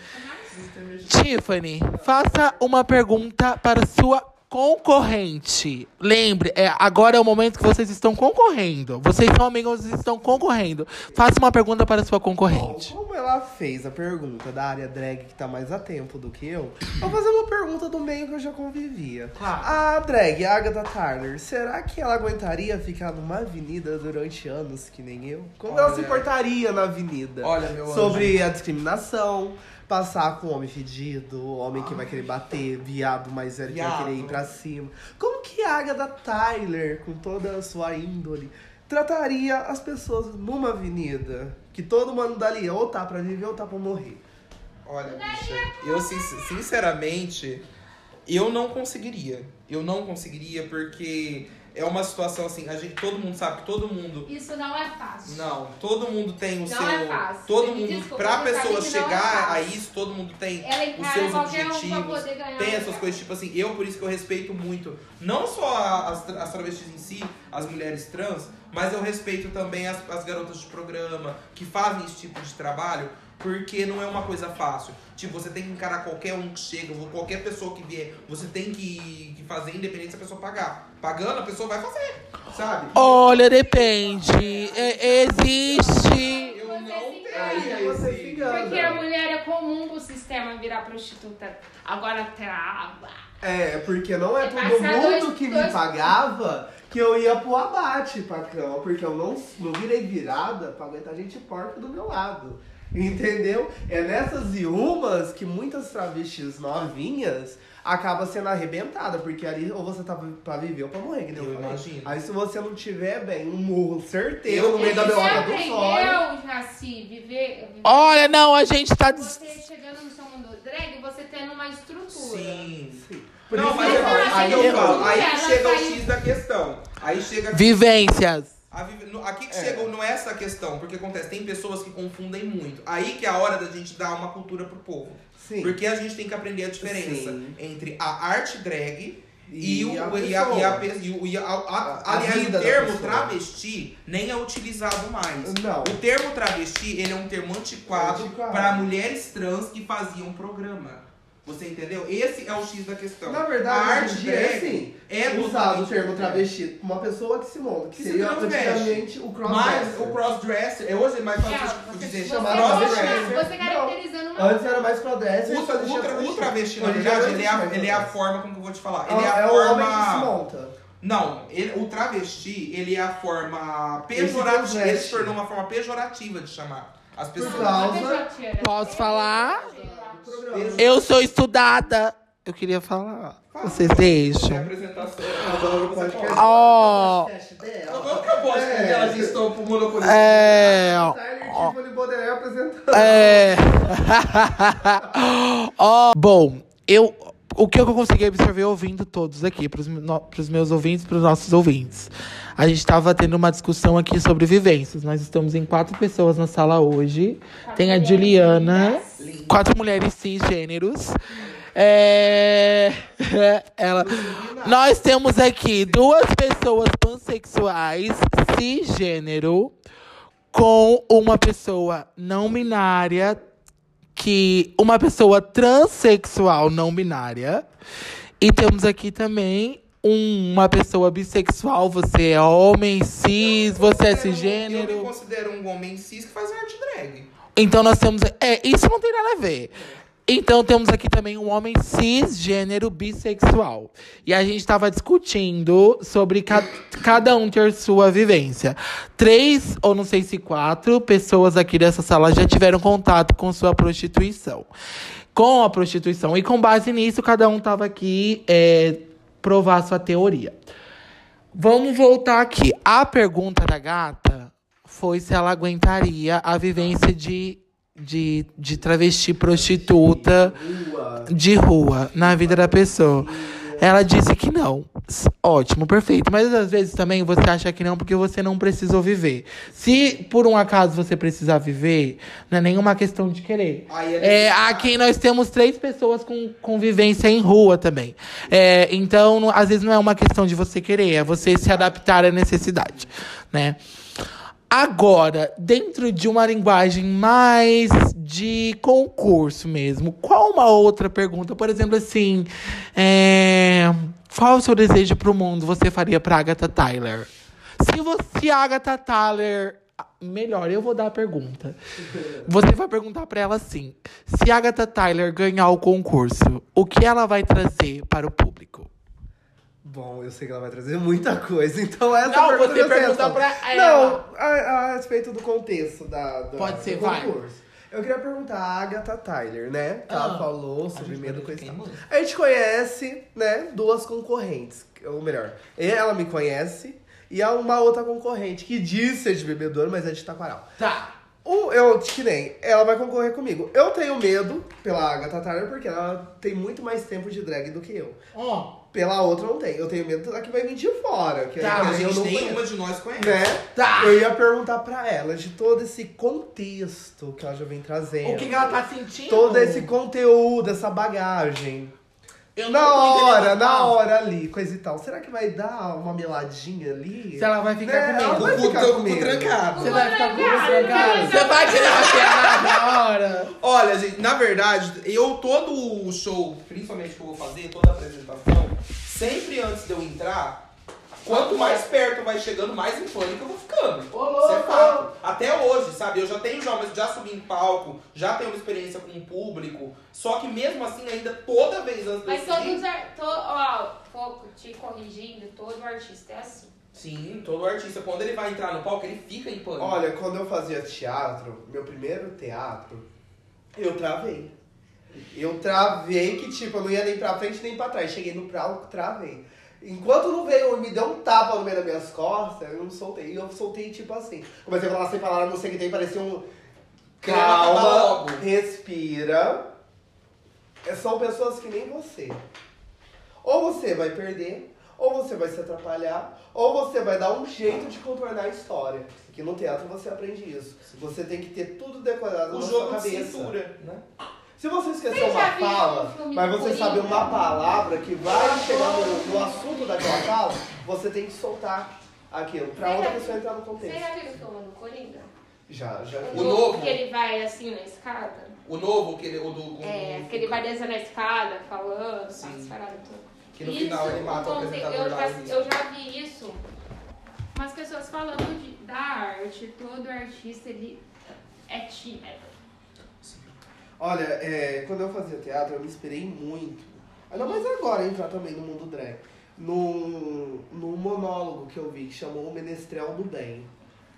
Tiffany, faça uma pergunta para sua concorrente. Lembre, é, agora é o momento que vocês estão concorrendo. Vocês são amigos, vocês estão concorrendo. Faça uma pergunta para sua Bom, concorrente. como ela fez a pergunta da área drag que tá mais a tempo do que eu, eu vou fazer uma pergunta do meio que eu já convivia. A drag, a Agatha Tyler, será que ela aguentaria ficar numa avenida durante anos que nem eu? Como ela se Olha- importaria na avenida? Olha, meu Sobre a discriminação, passar com homem fedido, homem que vai querer bater, viado mais velho que vai querer ir pra cima. Como que a Agatha Tyler, com toda a sua índole, trataria as pessoas numa avenida? Que todo mundo dali ou tá pra viver ou tá pra morrer. Olha, bicha, eu sin- sinceramente, eu não conseguiria. Eu não conseguiria porque é uma situação assim, a gente, todo mundo sabe que todo mundo Isso não é fácil. não, todo mundo tem o Não seu. é fácil. Todo mundo, desculpa, pra pessoa é chegar a fácil. isso, todo mundo tem os seus um objetivos. poder ganhar tem um essas lugar. coisas, tipo assim, eu por isso que eu respeito muito, não só a- as, as travestis em si, as mulheres trans, mas eu respeito também as, as garotas de programa que fazem esse tipo de trabalho, porque não é uma coisa fácil. Tipo, você tem que encarar qualquer um que chega, qualquer pessoa que vier, você tem que, que fazer independente se a pessoa pagar. Pagando, a pessoa vai fazer, sabe? Olha, depende. É- existe. Eu não esse- engana. Porque a mulher é comum pro sistema virar prostituta. Agora trava. É, porque não é Você todo mundo dois- que me dois- pagava que eu ia pro abate pra cama, porque eu não, não virei virada pra aguentar gente porca do meu lado. Entendeu? É nessas e umas que muitas travestis novinhas acabam sendo arrebentadas, porque ali ou você tá pra viver ou pra morrer, que nem eu, Eu imagino. Aí se você não tiver bem, um murro certeiro Eu- no meio da belota do sol. aprendeu, Jaci, viver... viver Olha, não, a gente tá. Você chegando no seu mundo drag, você tendo uma estrutura. Sim. Por não, isso mas que é eu aí que eu eu- falo. Aí Ela chega o X da questão. Aí chega. Vivências. Vive- Aqui que É. chega não é essa a questão, porque acontece, tem pessoas que confundem muito. Aí que é a hora da gente dar uma cultura pro povo. Sim. Porque a gente tem que aprender a diferença Sim. entre a arte drag e, E o, a e, a, e, a, e a- a- aliás, o termo travesti nem é utilizado mais. Não. O termo travesti, ele é um termo antiquado, Antiquado. para mulheres trans que faziam programa. Você entendeu? Esse é o X da questão. Na verdade, a hoje arte em dia é assim. é usado o termo travesti uma pessoa que se monta, que Que se seria transveste. antigamente o Mas crossdresser. o crossdresser, é hoje é mais É, fácil você, dizer você, chamar crossdresser. você caracterizando uma Antes era mais crossdresser. O, o, tra- o travesti, na verdade, não ele é, a, ele é a forma, como eu vou te falar? É, Ele é a é o forma. homem que se monta. Não, ele- o travesti, ele é a forma se pejorativa. Ele se tornou uma forma pejorativa de chamar as pessoas. causa- Posso falar? Eu sou estudada. Eu queria falar. Vocês deixam. apresentação. Podcast- Ó. É. pro monopolista? É. Tiffany Baudelaire apresentando. É. *laughs* Ó, bom, eu. O que eu consegui absorver ouvindo todos aqui, pros, no, pros meus ouvintes, pros nossos ouvintes. A gente tava tendo uma discussão aqui sobre vivências. Nós estamos em quatro pessoas na sala hoje. Tem a Juliana, quatro mulheres cisgêneros. É... *laughs* Ela... Nós temos aqui duas pessoas pansexuais cisgênero com uma pessoa não binária, que uma pessoa transexual não binária. E temos aqui também uma pessoa bissexual, você é homem, cis, você é Eu cisgênero. me considero um homem cis que faz arte drag. Então nós temos. É, isso não tem nada a ver. Então temos aqui também um homem cisgênero bissexual. E a gente estava discutindo sobre ca cada um ter sua vivência. Três, ou não sei se quatro, pessoas aqui dessa sala já tiveram contato com sua prostituição. Com a prostituição. E com base nisso, cada um estava aqui é, provar sua teoria. Vamos voltar aqui. A pergunta da gata foi se ela aguentaria a vivência de, de, de travesti prostituta de rua na vida da pessoa. Ela disse que não. Ótimo, perfeito. Mas às vezes também você acha que não porque você não precisou viver. Se por um acaso você precisar viver, não é nenhuma questão de querer. É É, aqui nós temos três pessoas com convivência em rua também. É, então, às vezes não é uma questão de você querer, é você se adaptar à necessidade, né? Agora, dentro de uma linguagem mais de concurso mesmo, qual uma outra pergunta? Por exemplo, assim, é, qual o seu desejo pro mundo você faria pra Agatha Tyler? Se você, Agatha Tyler. Melhor, eu vou dar a pergunta. Você vai perguntar pra ela assim: se Agatha Tyler ganhar o concurso, o que ela vai trazer para o público? Bom, eu sei que ela vai trazer muita coisa, então essa Não, pergunta você pergunta pra ela. Não, a, a respeito do contexto da, da- Pode ser, do vai. concurso. Eu queria perguntar a Agatha Tyler, né? Que Ah. ela falou sobre medo com. A gente conhece, né, duas concorrentes. Ou melhor, ela me conhece e há uma outra concorrente que diz ser de bebedouro, mas é de Taquaral. Tá. O, eu, que nem, ela vai concorrer comigo. Eu tenho medo pela Agatha Tyler porque ela tem muito mais tempo de drag do que eu. Ó, Pela outra não tem. Eu tenho medo da que vai vir de fora. Que Tá, que a eu gente não nenhuma conheço. de nós conhece. Né? Tá. Eu ia perguntar pra ela de todo esse contexto que ela já vem trazendo. o que, que ela tá sentindo? Todo esse conteúdo, essa bagagem. Eu na hora, a na hora ali, coisa e tal. Será que vai dar uma meladinha ali? Se ela vai ficar Né? Ela comigo. vai ficar o cu comigo. trancado. Você vai ficar com Cara, você, vai querer bater na hora. Olha, gente, na verdade, eu todo o show, principalmente que eu vou fazer, toda a apresentação, sempre antes de eu entrar, quanto mais perto vai chegando, mais em pânico eu vou ficando. Ô, Isso é louco. fato. Até hoje, sabe? Eu já tenho já, mas já subi em palco, já tenho uma experiência com o público, só que mesmo assim, ainda toda vez antes de Mas eu todos subir, os ar- to, ó, pouco te corrigindo, todo artista é assim. Sim, todo artista, quando ele vai entrar no palco, ele fica em pânico. Olha, quando eu fazia teatro, meu primeiro teatro, eu travei. Eu travei que, tipo, eu não ia nem pra frente nem pra trás. Cheguei no palco, travei. Enquanto não veio, me deu um tapa no meio das minhas costas, eu não soltei. E eu soltei, tipo assim. Comecei a falar sem palavras, não sei o que tem, parecia um... Calma, respira. É, São pessoas que nem você. Ou você vai perder, ou você vai se atrapalhar, ou você vai dar um jeito de contornar a história. Aqui no teatro você aprende isso. Você tem que ter tudo decorado O na jogo sua de cabeça. cintura, né? Se você já uma fala, mas você Coringa? sabe uma palavra que vai chegar no, no assunto daquela fala, você tem que soltar aquilo pra Você outra pessoa entrar no Você contexto. já viu o filme do Coringa? Já, já. O O novo que ele vai assim na escada? O novo, aquele, o do... com- É, que ele vai descendo na escada, falando, essas paradas todas. Que no final ele mata o apresentador eu já, eu já vi isso. Umas pessoas falando de, da arte, todo artista ele é tímido. Olha, é, quando eu fazia teatro, eu me inspirei muito. Ainda mais agora entrar também no mundo drag. Num, num monólogo que eu vi que chamou O Menestrel do Bem,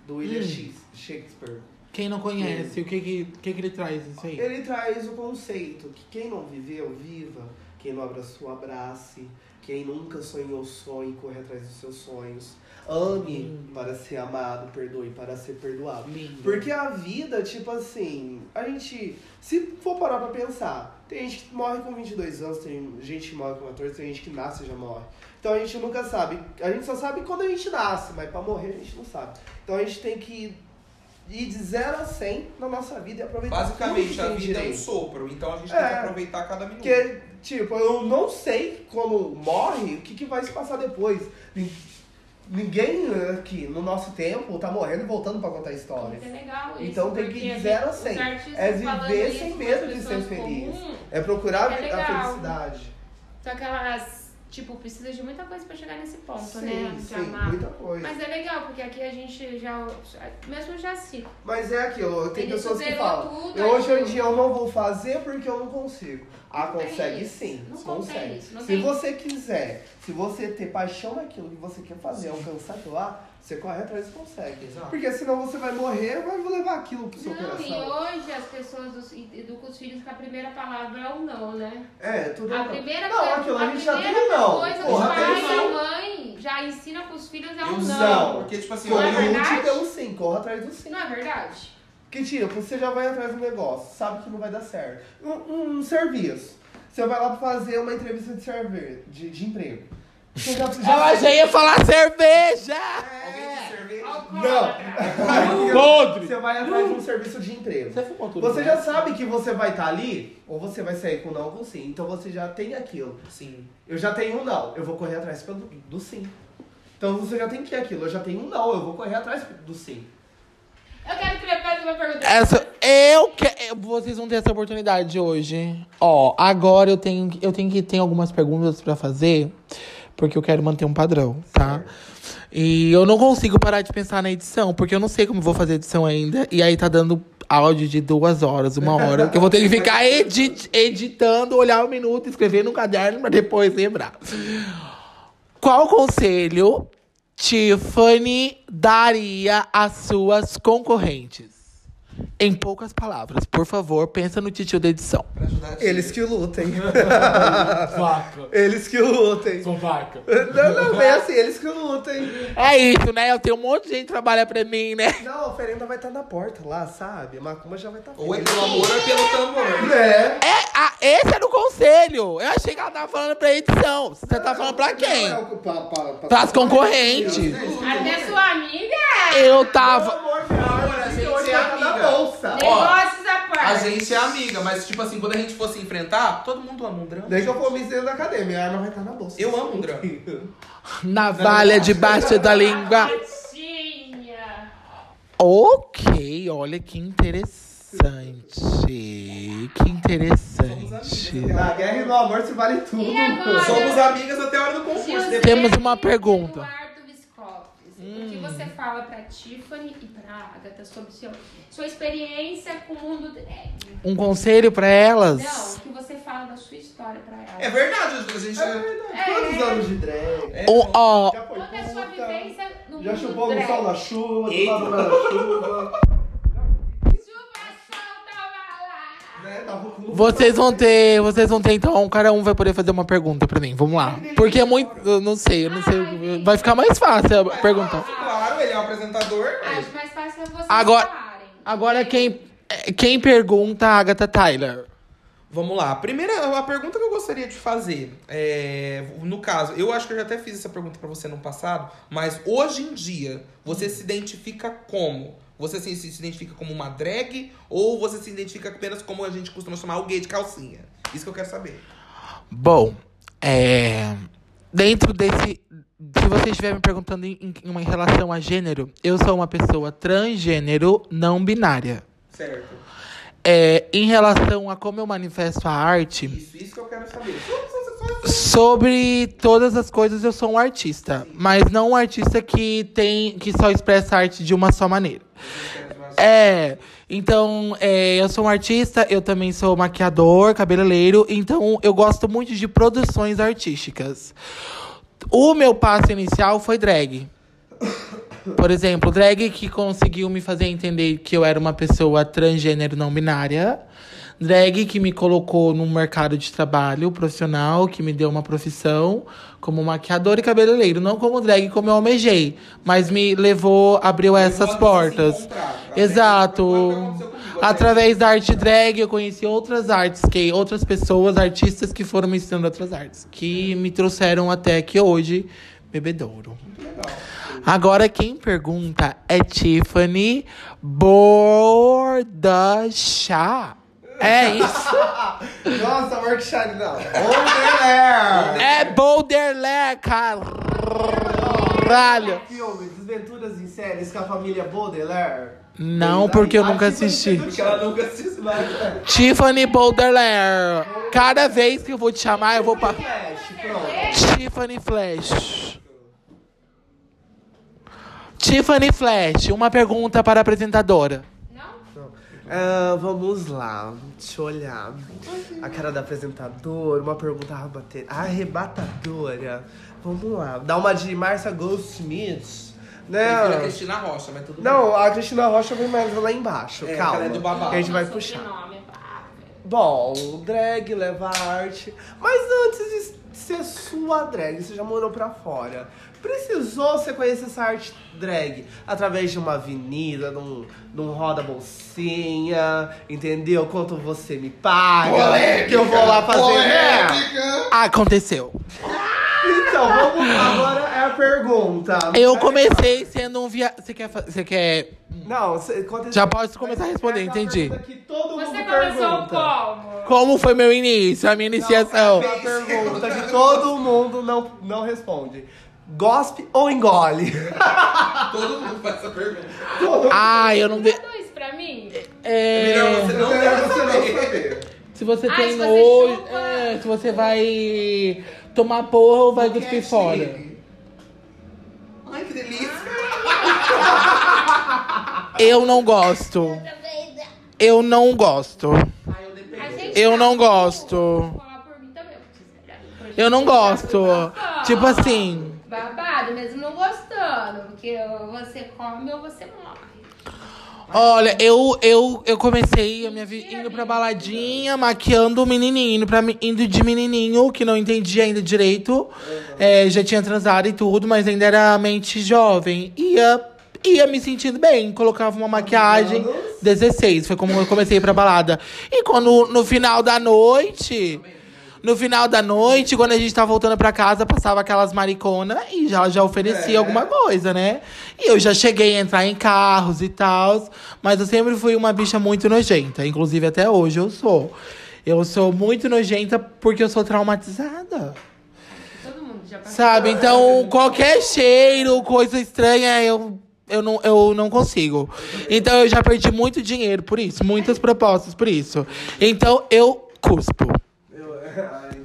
do William Hum. Shakes- Shakespeare. Quem não conhece, o que que, que que ele traz isso aí? Ele traz o conceito que quem não viveu, viva. Quem não abraçou, abrace. Quem nunca sonhou, sonhe, corre atrás dos seus sonhos. Ame Hum. para ser amado, perdoe para ser perdoado. Lindo. Porque a vida, tipo assim, a gente, se for parar pra pensar, tem gente que morre com 22 anos, tem gente que morre com 14, tem gente que nasce e já morre. Então a gente nunca sabe, a gente só sabe quando a gente nasce, mas pra morrer a gente não sabe. Então a gente tem que ir de 0 a 100 na nossa vida e aproveitar tudo que Basicamente, a vida é um direito. sopro, então a gente É. tem que aproveitar cada minuto. Porque, tipo, eu não sei quando morre o que, que vai se passar depois. Nin- Ninguém aqui no nosso tempo tá morrendo e voltando pra contar histórias. É legal isso. Então tem que ir de 0 a os 100. artistas É viver sem medo de ser feliz. comuns, É procurar É a felicidade. Só que elas, tipo, precisa de muita coisa pra chegar nesse ponto, Sim, né? De sim, amar. muita coisa. Mas é legal, porque aqui a gente já. Mesmo já se. Mas é aquilo, tem Ele pessoas que falam, tudo, eu, hoje em dia eu não vou fazer porque eu não consigo. Ah, Não consegue sim, Não consegue. isso, se tem. você quiser, se você ter paixão naquilo que você quer fazer, alcançar lá, você corre atrás e consegue. Exato. Porque senão você vai morrer, vai levar aquilo pro seu Não, e coração. hoje as pessoas educam os filhos com a primeira palavra é o não, né? É, tudo A não. primeira Não, coisa, aquilo a gente já tem não. coisa Porra, que tem pai e não. mãe já ensina pros filhos é o não. não. Porque, tipo assim, Não é eu, Corre verdade? pelo sim, corra atrás do sim. Não é verdade? Que tipo, você já vai atrás do negócio, sabe que não vai dar certo. Um, um serviço. Você vai lá pra fazer uma entrevista de, server, de, de emprego. Você já, Ela já ia falar cerveja! cerveja. Não! Podre! Você vai atrás de um serviço de emprego. Você fumou tudo. Você né? já sabe que você vai estar ali, ou você vai sair com não ou com sim. Então você já tem aquilo. Sim. Eu já tenho um não, eu vou correr atrás pelo, do sim. Então você já tem que ir aquilo. Eu já tenho um não, eu vou correr atrás do sim. Eu quero que ele faça uma pergunta. Essa, eu quero. Vocês vão ter essa oportunidade hoje. Ó, agora eu tenho, eu tenho que ter algumas perguntas pra fazer, porque eu quero manter um padrão, tá? E eu não consigo parar de pensar na edição, porque eu não sei como vou fazer edição ainda. E aí tá dando áudio de duas horas, uma hora, que eu vou ter que ficar edit, editando, olhar um minuto, escrever no caderno pra depois lembrar. Qual conselho Tiffany daria às suas concorrentes? Em poucas palavras, por favor, pensa no titio da edição. Pra ajudar a tia. Eles que lutem. *laughs* Vaca. eles que lutem. Sou vaca. Não, não, é assim, eles que lutem. É isso, né? Eu tenho um monte de gente que trabalha pra mim, né? Não, a oferenda vai estar na porta lá, sabe? A macumba já vai estar Ou é pelo amor ou é pelo tambor. É. É, ah, esse era o conselho. Eu achei que ela tava falando pra edição. Você tá falando pra quem? Não, é o- pra, pra, pra- Pras concorrentes. Até sua amiga. Eu tava. amor de Deus, a gente hoje é vai estar na amiga. Bolsa. Negócios à A parte. gente é amiga, mas tipo assim, quando a gente fosse enfrentar, todo mundo ama um drama. Que eu for me dentro da academia, a arma vai estar na bolsa. Eu amo um drama. *laughs* Navalha debaixo da língua. Ok, olha que interessante. Que interessante. Na guerra e no amor se vale tudo. E agora? Somos amigas até a hora do concurso. Temos uma pergunta. Eduardo Viscofres, o que você fala pra Tiffany e pra Agatha sobre seu, sua experiência com o mundo drag? Um conselho pra elas? Não, o que você fala da sua história pra elas? É verdade, a gente. É verdade. Quantos anos de drag? É, ó, Já foi Qual é a sua vivência no Já mundo chupou no drag? sol na chuva, tomado na. Chuva, sol, tava lá. Né? Tava com vocês vão ter. Vocês vão ter, então, cada um vai poder fazer uma pergunta pra mim. Vamos lá. Porque é muito. Eu não sei, eu não sei. Vai ficar mais fácil a pergunta. Claro, ele é o apresentador. Acho mais fácil vocês Agora- falarem. Agora quem. Quem pergunta a Agatha Tyler? Vamos lá. Primeira, a pergunta que eu gostaria de fazer é, no caso, eu acho que eu já até fiz essa pergunta pra você no passado, mas hoje em dia você se identifica como? Você se, se identifica como uma drag ou você se identifica apenas como a gente costuma chamar o gay de calcinha? Isso que eu quero saber. Bom, é. Dentro desse. Se você estiver me perguntando em, em, em relação a gênero, eu sou uma pessoa transgênero não binária. Certo. É, em relação a como eu manifesto a arte, Isso, isso que eu quero saber. Sobre todas as coisas eu sou um artista. Mas não um artista que tem. que só expressa arte de uma só maneira. É, então, é, eu sou um artista, eu também sou maquiador, cabeleireiro, então eu gosto muito de produções artísticas. O meu passo inicial foi drag. Por exemplo, drag que conseguiu me fazer entender que eu era uma pessoa transgênero não binária. Drag que me colocou num mercado de trabalho profissional, que me deu uma profissão como maquiador e cabeleireiro. Não como drag, como eu almejei, mas me levou, abriu essas portas. Exato. Através da arte drag, eu conheci outras artes, que outras pessoas, artistas que foram me ensinando outras artes, que me trouxeram até que hoje, bebedouro. Agora quem pergunta é Tiffany Bordachá. É *laughs* isso. Nossa, workshop não. Wonderland! É Boulderlé, caralho. Filme, Desventuras em Séries com a família Baudelaire. Não, porque eu nunca assisti. ela nunca assistiu mais. Tiffany Boulderlé. Cada vez que eu vou te chamar, eu vou pra. Flash, pronto. Tiffany Flash. Tiffany Flash, uma pergunta para a apresentadora. Não? Ah, vamos lá, deixa eu olhar. A cara da apresentadora, uma pergunta arrebate- arrebatadora. Vamos lá, dá uma de Marcia Goldsmith. A Né? Cristina Rocha, mas tudo Não, a Cristina Rocha vem mais lá embaixo, É, calma. ela é do babado. que a gente vai puxar. sobrenome é. Bom, drag leva arte. Mas antes de ser sua drag, você já morou pra fora. Precisou você conhecer essa arte drag através de uma avenida, num, num roda bolsinha, entendeu? Quanto você me paga, que eu vou lá fazer. né? Aconteceu. Então, vamos agora é a pergunta. Eu comecei sendo um via... Você quer... Você quer... Não, você, Já pode começar a responder, entendi. que todo mundo Você começou pergunta. como? Como foi meu início, a minha iniciação? É uma pergunta que todo mundo não, não responde. Gospe ou engole? *laughs* Todo mundo faz essa pergunta. Ah, eu não... Manda isso pra mim. É... Melhor você não deve você não saber. Se você Ah, tem se você nojo... chupa- É, se você vai tomar porra ou vai cuspir fora. Ai, que delícia. *laughs* Eu não gosto. Eu não gosto. Ai, eu dependo. A gente Eu tá- não gosto. Vou falar por mim também, porque Eu não gosto. Tipo assim... Babado, mesmo não gostando. Porque ou você come ou você morre. Olha, eu, eu, eu comecei a minha vida indo pra baladinha, maquiando o menininho, indo, pra, mi- indo de menininho, que não entendia ainda direito. É, já tinha transado e tudo, mas ainda era mente jovem. Ia, ia me sentindo bem, colocava uma maquiagem. 16, foi como eu comecei pra balada. E quando, no final da noite... No final da noite, quando a gente tava voltando pra casa, passava aquelas maricona e já, já oferecia alguma coisa, né? E eu já cheguei a entrar em carros e tal, mas eu sempre fui uma bicha muito nojenta. Inclusive, até hoje eu sou. Eu sou muito nojenta porque eu sou traumatizada. Todo mundo já passou. Sabe? Então, qualquer cheiro, coisa estranha, eu, eu, não, eu não consigo. Então, eu já perdi muito dinheiro por isso, muitas propostas por isso. Então, eu cuspo.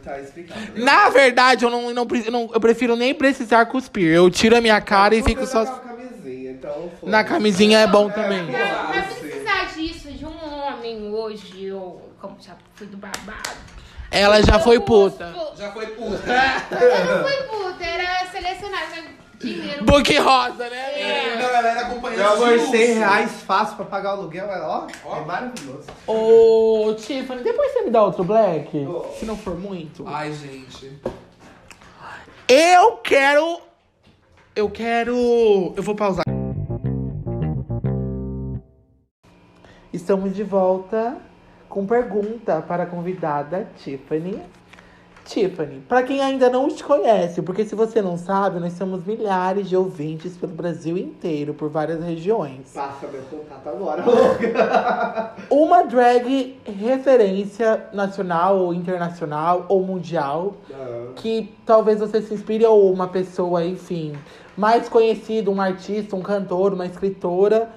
Tá explicado. Na verdade, eu não, não, não- eu prefiro nem precisar cuspir. Eu tiro a minha cara e fico tá só. com a camisinha, então. Na camisinha é bom também. Pra, pra precisar disso de um homem hoje, eu como já fui do babado. Ela já foi puta. Já foi puta. Não fui puta, era selecionar meu dinheiro. Book rosa, né? É. Não, ela era acompanhante Meu amor, de luxo. 100 reais fácil pra pagar o aluguel, é, ó, Ó. é maravilhoso. Ô, Tiffany, depois você me dá outro black? Oh. Se não for muito. Ai, gente. Eu quero. Eu quero. Eu vou pausar. Estamos de volta com pergunta para a convidada Tiffany. Tiffany, para quem ainda não te conhece, porque se você não sabe, nós temos milhares de ouvintes pelo Brasil inteiro, por várias regiões. Passa meu contato agora, louca. *laughs* Uma drag referência nacional ou internacional ou mundial que talvez você se inspire ou uma pessoa, enfim, mais conhecida, um artista, um cantor, uma escritora,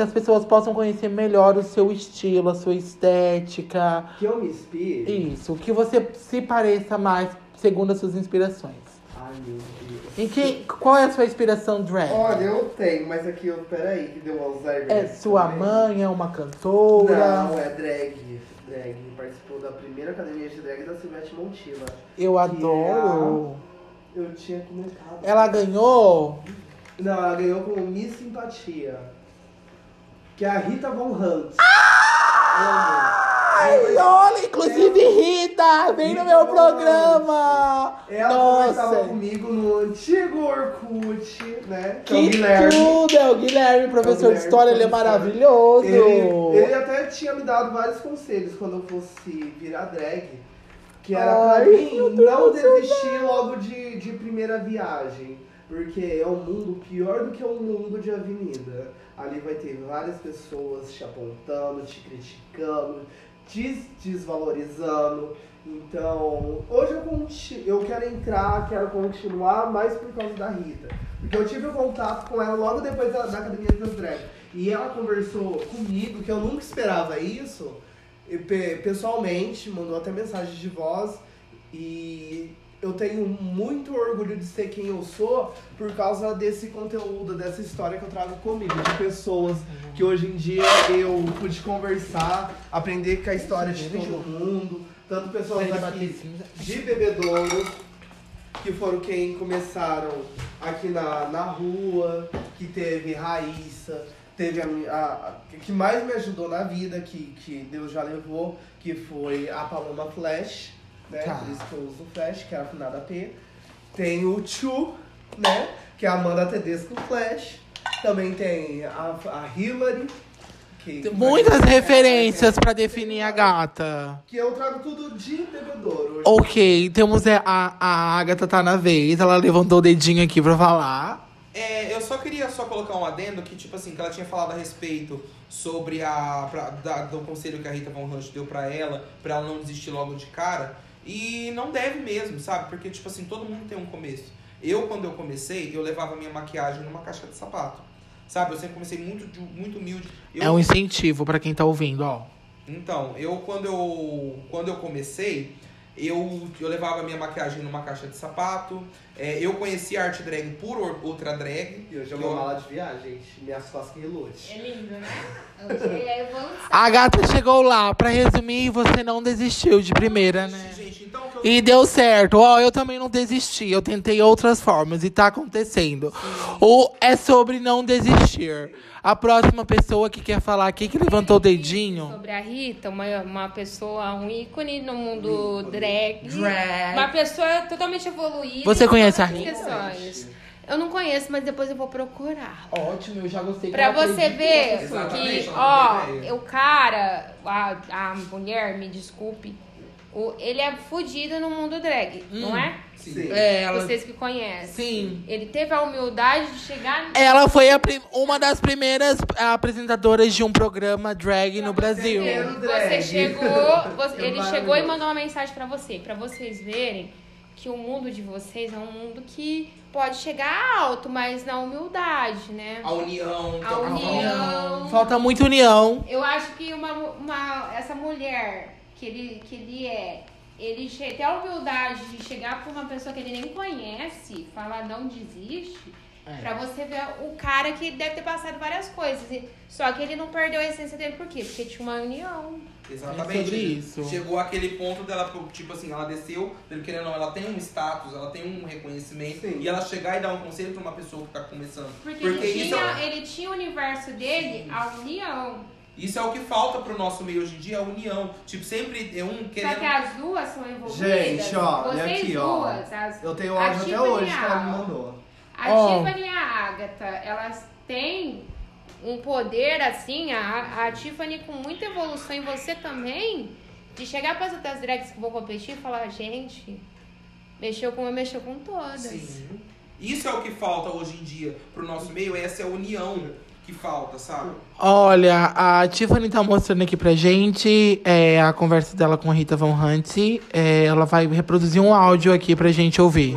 que as pessoas possam conhecer melhor o seu estilo, a sua estética, Que eu me inspire. isso, que você se pareça mais segundo as suas inspirações. Ai, meu Deus. Em que, qual é a sua inspiração drag? Olha, eu tenho, mas aqui, eu, peraí, que deu um Alzheimer. É sua também. mãe, é uma cantora? Não, é drag. Drag. Participou da primeira academia de drag da Silvete Montilla. Eu adoro. Eu tinha comentado. Ela ganhou Não, ela ganhou como Miss Simpatia. Que é a Rita Von Hunt. Ai, olha, inclusive Rita, vem no meu programa. Ela conversava comigo no antigo Orkut, né? Que, é o que Guilherme. tudo, é o Guilherme, professor de Guilherme, história, ele é maravilhoso. Ele, ele até tinha me dado vários conselhos quando eu fosse virar drag. Que era Ai, pra mim não desistir logo de, de primeira viagem. Porque é um mundo pior do que um mundo de avenida. Ali vai ter várias pessoas te apontando, te criticando, te desvalorizando. Então, hoje eu, eu quero entrar, quero continuar, mais por causa da Rita. Porque eu tive um contato com ela logo depois da, da Academia das Drag. E ela conversou comigo, que eu nunca esperava isso, pe- pessoalmente, mandou até mensagem de voz. E eu tenho muito orgulho de ser quem eu sou por causa desse conteúdo, dessa história que eu trago comigo, de pessoas que hoje em dia eu pude conversar, aprender com a história de todo mundo, tanto pessoas aqui de bebedouro, que foram quem começaram aqui na, na rua, que teve Raíssa, teve a, a- que mais me ajudou na vida, que, que Deus já levou, que foi a Paloma Flash, né? Tá. Por isso que eu uso Flash, que é a afinada P. Tem o Chu, né? Que é a Amanda Tedesco Flash. Também tem a, a Hillary. Que, Muitas referências pra definir a gata. Que eu trago tudo de bebedouro. Ok, temos é, a, a Agatha tá na vez, ela levantou o dedinho aqui pra falar. É, eu só queria só colocar um adendo que, tipo assim, que ela tinha falado a respeito sobre a. Pra, da- do conselho que a Rita Von Hunt deu pra ela, pra ela não desistir logo de cara. E não deve mesmo, sabe? Porque, tipo assim, todo mundo tem um começo. Eu, quando eu comecei, eu levava minha maquiagem numa caixa de sapato. Sabe? Eu sempre comecei muito, muito humilde. Eu, É um incentivo pra quem tá ouvindo, ó. Então, eu quando eu quando eu comecei, eu, eu levava minha maquiagem numa caixa de sapato. É, eu conheci a arte drag por or- outra drag. E hoje é uma eu- mala de viagem, gente. Minhas costas que relute. É lindo, né? *laughs* Hoje é a evolução. A gata chegou lá, pra resumir, você não desistiu de primeira, né? Gente, então que eu E deu certo. Ó, eu também não desisti. Eu tentei outras formas e tá acontecendo. Ou é sobre não desistir. A próxima pessoa que quer falar aqui, que levantou o dedinho. Sobre a Rita, uma, uma pessoa, um ícone no mundo drag. Drag. Uma pessoa totalmente evoluída. Você em conhece a questões. Eu não conheço, mas depois eu vou procurar. Ótimo, eu já gostei. Pra você ver que, ó, o cara, a, a mulher, me desculpe, o, ele é fudido no mundo drag, não é? Sim. É, ela... Vocês que conhecem. Sim. Ele teve a humildade de chegar. Ela foi a prim- uma das primeiras apresentadoras de um programa drag no Brasil. Primeiro Você drag. chegou, você- É ele chegou e mandou uma mensagem pra você, pra vocês verem que o mundo de vocês é um mundo que pode chegar alto, mas na humildade, né? A união. A tá- união. Falta muita união. Eu acho que uma, uma, essa mulher que ele, que ele é, ele tem a humildade de chegar pra uma pessoa que ele nem conhece, falar não desiste, É. pra você ver o cara que deve ter passado várias coisas. Só que ele não perdeu a essência dele, por quê? Porque tinha uma união. Exatamente. É sobre isso. Chegou aquele ponto dela, tipo assim, ela desceu, pelo querendo ou não, ela tem um status, ela tem um reconhecimento. Sim. E ela chegar e dar um conselho pra uma pessoa que tá começando. Porque, Porque ele, isso tinha, é- ele tinha o universo dele, a união. Isso é o que falta pro nosso meio hoje em dia, a união. Tipo, sempre é um Só querendo. que as duas são envolvidas. Gente, ó, Vocês aqui, ó. duas, as, Eu tenho áudio até hoje que a- ela me mandou. A Ó. Tiffany e a Agatha, elas têm um poder assim, a, a Tiffany com muita evolução e você também, de chegar para as outras drags que vão competir e falar, gente, mexeu com uma, mexeu com todas. Sim. Isso é o que falta hoje em dia pro nosso meio, essa é a união que falta, sabe? Olha, a Tiffany tá mostrando aqui pra gente é, a conversa dela com a Rita Von Hunt. É, ela vai reproduzir um áudio aqui pra gente ouvir.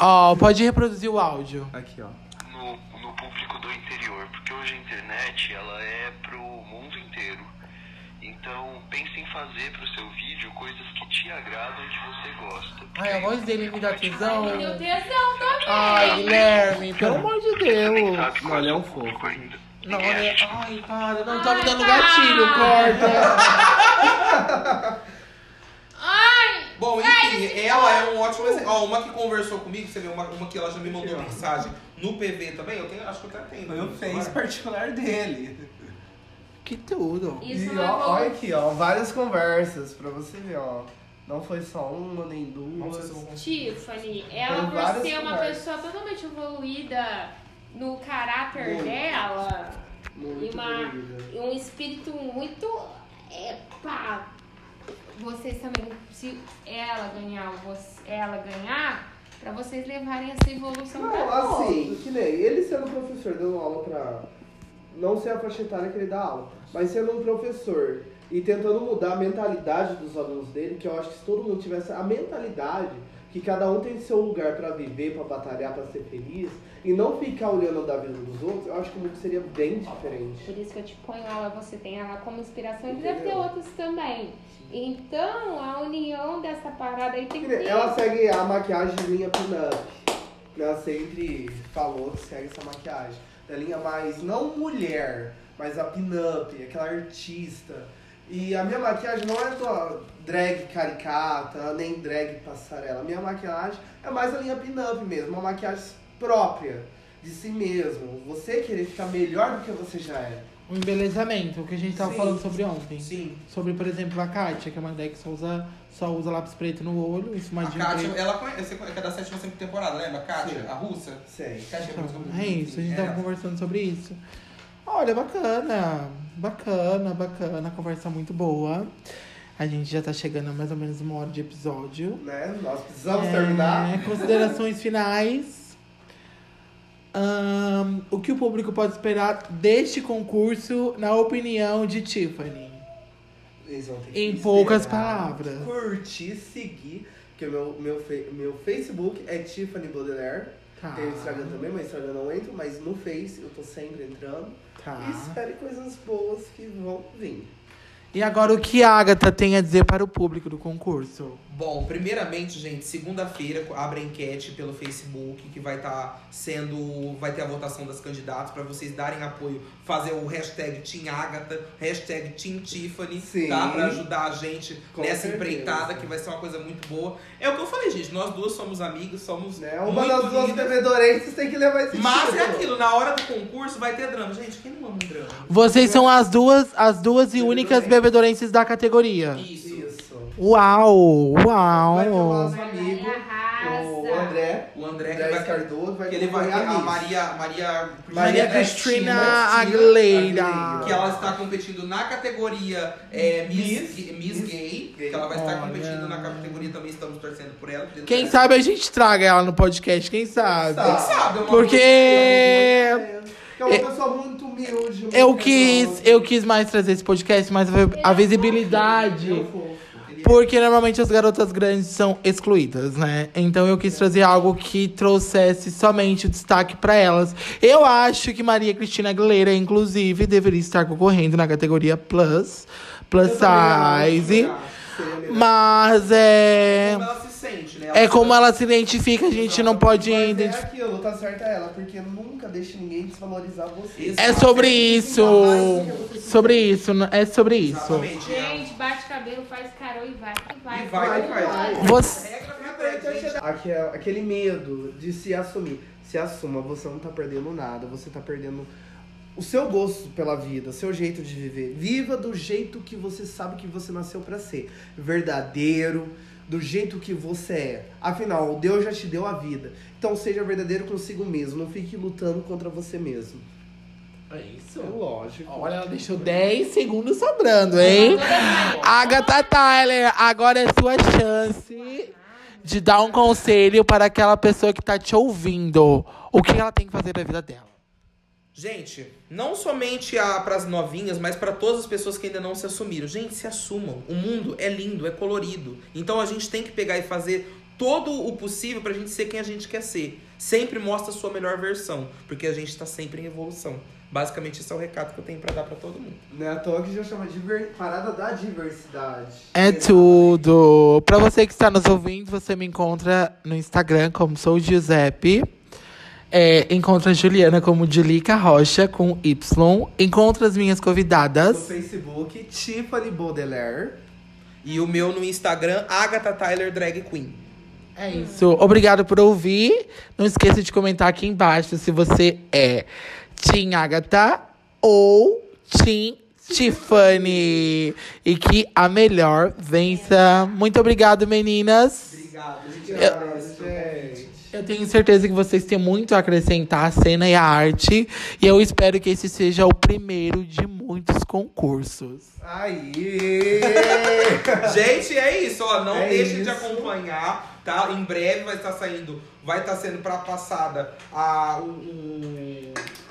Ó, pode reproduzir o áudio. Aqui, ó. no, no público hoje a internet ela é pro mundo inteiro. Então pense em fazer pro seu vídeo coisas que te agradam e que você gosta. Ai, a voz dele me dá tesão. Ai, meu tesão também. Ai, Guilherme, pelo amor de Deus. Olha, é um fofo. ainda. Não, olha. Ai, para, não tá me dando gatilho, corta. *laughs* Bom, enfim, ela é um ótimo exemplo. Ó, uma que conversou comigo, você vê, uma, uma que ela já me mandou Aqui, ó. mensagem no PV também, eu tenho, acho que eu até tenho. Foi o Face Vai. particular dele. Que tudo. isso e não é ó, bom. olha aqui, ó, várias conversas pra você ver, ó. Não foi só uma nem duas. eu. Tiffany, ela Tem por várias ser uma conversas. pessoa totalmente evoluída no caráter Muito. dela, Muito e uma, e um espírito muito. Epa! Vocês também, se ela ganhar, você, ela ganhar, Pra vocês levarem essa evolução Não, pra assim, que nem ele sendo professor, dando aula pra. Não ser a faixa etária que ele dá aula, mas sendo um professor e tentando mudar a mentalidade dos alunos dele, que eu acho que se todo mundo tivesse a mentalidade que cada um tem seu lugar pra viver, pra batalhar, pra ser feliz, e não ficar olhando da vida dos outros, eu acho que o mundo seria bem diferente. Por isso que eu te ponho ela, você tem ela como inspiração e deve ter outros também. Então, a união dessa parada aí tem Que. Ela segue a maquiagem de linha pin-up. Ela sempre falou que segue essa maquiagem. Da linha mais, não mulher, mas a pin-up, aquela artista. E a minha maquiagem não é tua drag caricata, nem drag passarela. A minha maquiagem é mais a linha pin-up mesmo, uma maquiagem própria de si mesmo. Você querer ficar melhor do que você já é. O embelezamento, o que a gente tava Sim. falando sobre ontem. Sim. Sobre, por exemplo, a Kátia, que é uma drag que só usa, só usa lápis preto no olho, A esfumadinho Kátia, preto. ela conhece, é da sétima sempre temporada, lembra? A Kátia, Sim. a russa? Sei. Kátia Então, muito- é isso, a gente É, tava conversando sobre isso. Olha, bacana, bacana, bacana, conversa muito boa. A gente já tá chegando a mais ou menos uma hora de episódio. Né? Nós precisamos É, terminar. Considerações finais. Ahn, o que o público pode esperar deste concurso, na opinião de Tiffany? Eles vão ter que Em poucas palavras. Curtir, seguir. Porque meu, meu, meu Facebook é Tiffany Baudelaire. Tá. Tem o Instagram também, mas o Instagram não entro, mas no Face eu tô sempre entrando. Tá. E espere coisas boas que vão vir. E agora o que a Agatha tem a dizer para o público do concurso? Bom, primeiramente, gente, segunda-feira abre a enquete pelo Facebook, que vai estar sendo. Vai ter a votação das candidatas para vocês darem apoio, fazer o hashtag Team Agatha, hashtag Team Tiffany, Sim. tá? Pra ajudar a gente Com nessa certeza. empreitada, que vai ser uma coisa muito boa. É o que eu falei, gente, nós duas somos amigos, somos. Né? Uma muito das duas bebedorenses tem que levar esse Mas é título. aquilo, na hora do concurso vai ter drama. Gente, quem não ama um drama? Vocês são as duas, as duas e únicas bebedorenses da categoria. Isso. Isso. Uau, Vai ter o uau. André. O André que André vai Cardoso vai que ele vai a Miss. Maria Maria Maria Cristina Aguilera. Que ela está competindo na categoria é, Miss, Miss- Miss, Miss Gay, Gay. que ela vai estar Olha. competindo na categoria também, estamos torcendo por ela. Quem sabe a gente traga ela no podcast, quem sabe? Quem sabe? é Porque Que é uma pessoa muito humilde. muito eu quis, eu quis mais trazer esse podcast, mas a visibilidade. Eu fofo. Porque normalmente as garotas grandes são excluídas, né? Então eu quis trazer algo que trouxesse somente o destaque pra elas. Eu acho que Maria Cristina Aguilera, inclusive, deveria estar concorrendo na categoria Plus, Plus Size. Mas é. Como ela se sente, né? É como ela se identifica, a gente não pode Mas é identificar. aquilo, tá certa ela, porque nunca deixe ninguém desvalorizar você. É sobre isso. Sobre isso, é sobre isso. Exatamente. Gente, bate cabelo, faz carol e vai que vai. Vai, Vai, vai. Você. Regra pra gente. Aque- Aquele medo de se assumir. Se assuma, você não tá perdendo nada, você tá perdendo o seu gosto pela vida, o seu jeito de viver. Viva do jeito que você sabe que você nasceu pra ser. Verdadeiro, do jeito que você é. Afinal, Deus já te deu a vida. Então seja verdadeiro consigo mesmo, não fique lutando contra você mesmo. É isso. É lógico. Olha, ela deixou 10 segundos sobrando, hein? Agatha Tyler, agora é sua chance de dar um conselho para aquela pessoa que tá te ouvindo. O que ela tem que fazer da vida dela? Gente, não somente para as novinhas, mas para todas as pessoas que ainda não se assumiram. Gente, se assumam. O mundo é lindo, é colorido. Então a gente tem que pegar e fazer todo o possível pra gente ser quem a gente quer ser. Sempre mostra a sua melhor versão, porque a gente tá sempre em evolução. Basicamente, esse é o recado que eu tenho pra dar pra todo mundo. Não é à toa que já chama de parada da diversidade. É tudo. Pra você que está nos ouvindo, você me encontra no Instagram como sou Giuseppe. É, encontra a Juliana como Julica Rocha com Y. Encontra as minhas No convidadas. Facebook, Tiffany Baudelaire. E o meu no Instagram, Agatha Tyler Drag Queen. É isso. Obrigado por ouvir. Não esqueça de comentar aqui embaixo se você é Team Agatha ou Team Tiffany. E que a melhor vença. Muito obrigado, meninas. Obrigado, gente. Gente. Eu tenho certeza que vocês têm muito a acrescentar a cena e a arte. E eu espero que esse seja o primeiro de muitos concursos. Aí! *laughs* Gente, é isso, ó. Não É deixem de acompanhar, tá? Em breve vai estar saindo, vai estar sendo pra passada a, o, o,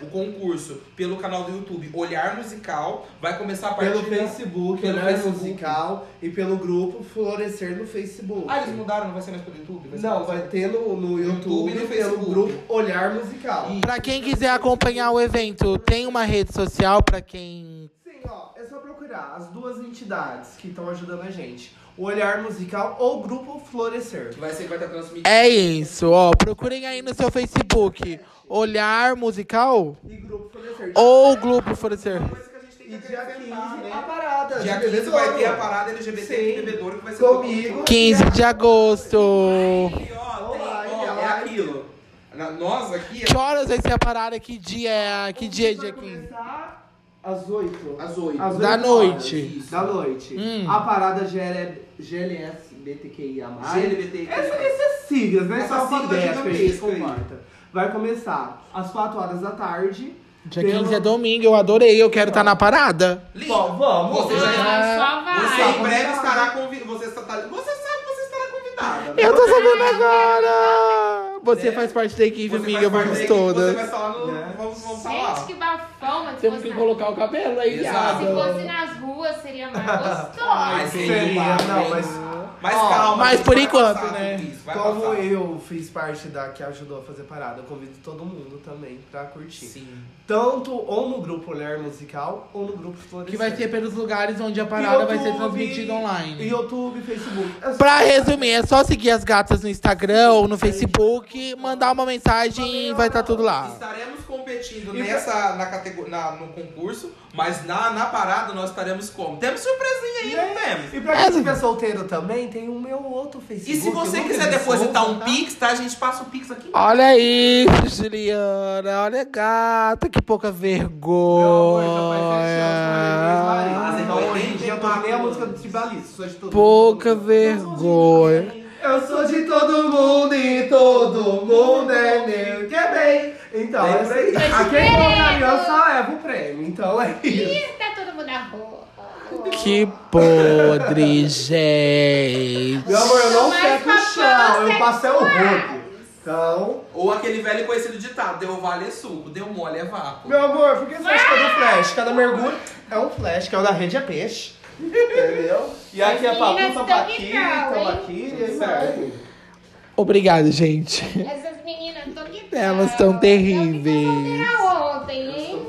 o concurso pelo canal do YouTube Olhar Musical. Vai começar a partir pelo da- Facebook, pelo pelo Facebook. musical e pelo grupo Florescer no Facebook. Ah, eles mudaram, não vai ser mais pelo YouTube? Ser Não, pelo- vai ter no, no YouTube, YouTube e no pelo Facebook. grupo Olhar Musical. Ih. Pra quem quiser acompanhar o evento, tem uma rede social pra quem. Sim, ó, é só procurar as duas entidades que estão ajudando a gente. O Olhar Musical ou o Grupo Florescer. Que vai ser, vai estar transmitido. É isso, ó. Procurem aí no seu Facebook Olhar Musical E Grupo Florescer. ou Grupo Florescer. Uma coisa que a gente tem E que dia acrescentar, 15, né? a parada. Dia de 15 bebedouro. vai ter a parada LGBT Sim. bebedouro que vai ser Comigo. 15 de agosto. E, ó, tem, ó, é aquilo. Na- nós aqui, Que horas vai ser a parada? Que dia é? Que dia é dia Vai 15? começar Às 8. às 8. Às Da oito noite. horas Da noite. Hum. A parada GL, GLSBTQIA+. GLBT. Essa, essas siglas, né? Essa Só sigla ideia que a gente gigantesca aí. concorda. Vai começar às 4 horas da tarde. Dia Pelo- 15 é domingo, eu adorei, eu quero estar na parada. Li, Bom, vamos. Você já Ah, só vai. Você em breve estará convidado. Você, está, você sabe que você estará convidada. né? Eu tô sabendo agora! Você faz parte da equipe, Você amiga, vamos da equipe, Você todas. vai lá no. Né? Vamos, vamos Gente, que bafão, mas Temos que na- colocar o cabelo aí, Exato. se fosse nas ruas seria mais *laughs* gostoso. Ai, Seria, não, mas... Mas Ó, calma. mas por enquanto, né? isso, Como passar. eu fiz parte da que ajudou a fazer parada, eu convido todo mundo também pra curtir. Sim. Tanto ou no grupo Olhar Musical ou no grupo Florescer. Que vai ser pelos lugares onde a parada vai ser YouTube, transmitida online. YouTube, Facebook. É só- Pra resumir, é só seguir as gatas no Instagram ou no Facebook, mandar uma mensagem e vai estar tudo lá. Estaremos competindo E nessa, na categoria, na- no concurso, mas na, na parada nós estaremos como? Temos surpresinha aí, não temos? E pra quem estiver solteiro também, tem o meu outro Facebook. E se você quiser de depositar um tá? Pix, tá? A gente passa o Pix aqui. Olha isso, Juliana. Olha, gata, que pouca Meu amor, vergonha. Então hoje em dia eu tô que nem a música do Tribalista. Sou de todo Pouca vergonha. Eu sou de todo mundo e todo mundo é meu. Que é bem. Então, Bem é por aí. a quem for aliança leva o prêmio. Então é isso. Ih, tá todo mundo na rua. Que podre, *laughs* gente. Meu amor, eu não seco o chão, eu passei o rodo. Então, Ou aquele velho conhecido ditado, deu vale é suco, deu mole é vácuo. meu amor, por que você acha que é do flash? Cada mergulho é um flash, que é o da rede é peixe. Entendeu? E aqui é tamo hein? aqui, e aí. Obrigado, gente. Essas meninas estão que Elas tão terríveis. ontem, hein?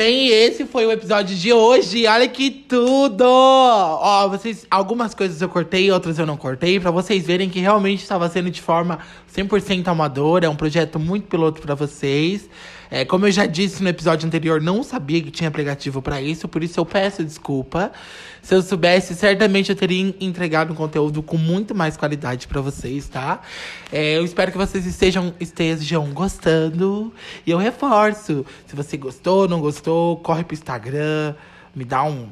Bem, esse foi o episódio de hoje. Olha que tudo! Ó, vocês, algumas coisas eu cortei, outras eu não cortei, pra vocês verem que realmente estava sendo de forma 100% amadora. É um projeto muito piloto pra vocês. É, como eu já disse no episódio anterior, não sabia que tinha aplicativo pra isso, por isso eu peço desculpa. Se eu soubesse, certamente eu teria entregado um conteúdo com muito mais qualidade pra vocês, tá? É, eu espero que vocês estejam, estejam gostando. E eu reforço, se você gostou, não gostou, corre pro Instagram, me dá um,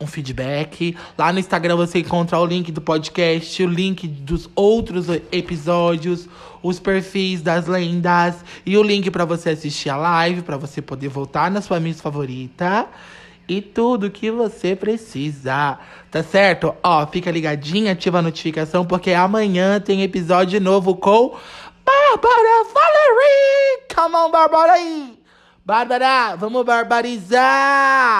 um feedback. Lá no Instagram você encontra o link do podcast, o link dos outros episódios, os perfis das lendas e o link pra você assistir a live, pra você poder voltar na sua miss favorita. E tudo que você precisa, tá certo? Ó, fica ligadinha, ativa a notificação, porque amanhã tem episódio novo com Bárbara Valerie! Come on, Bárbara aí! Bárbara, vamos barbarizar!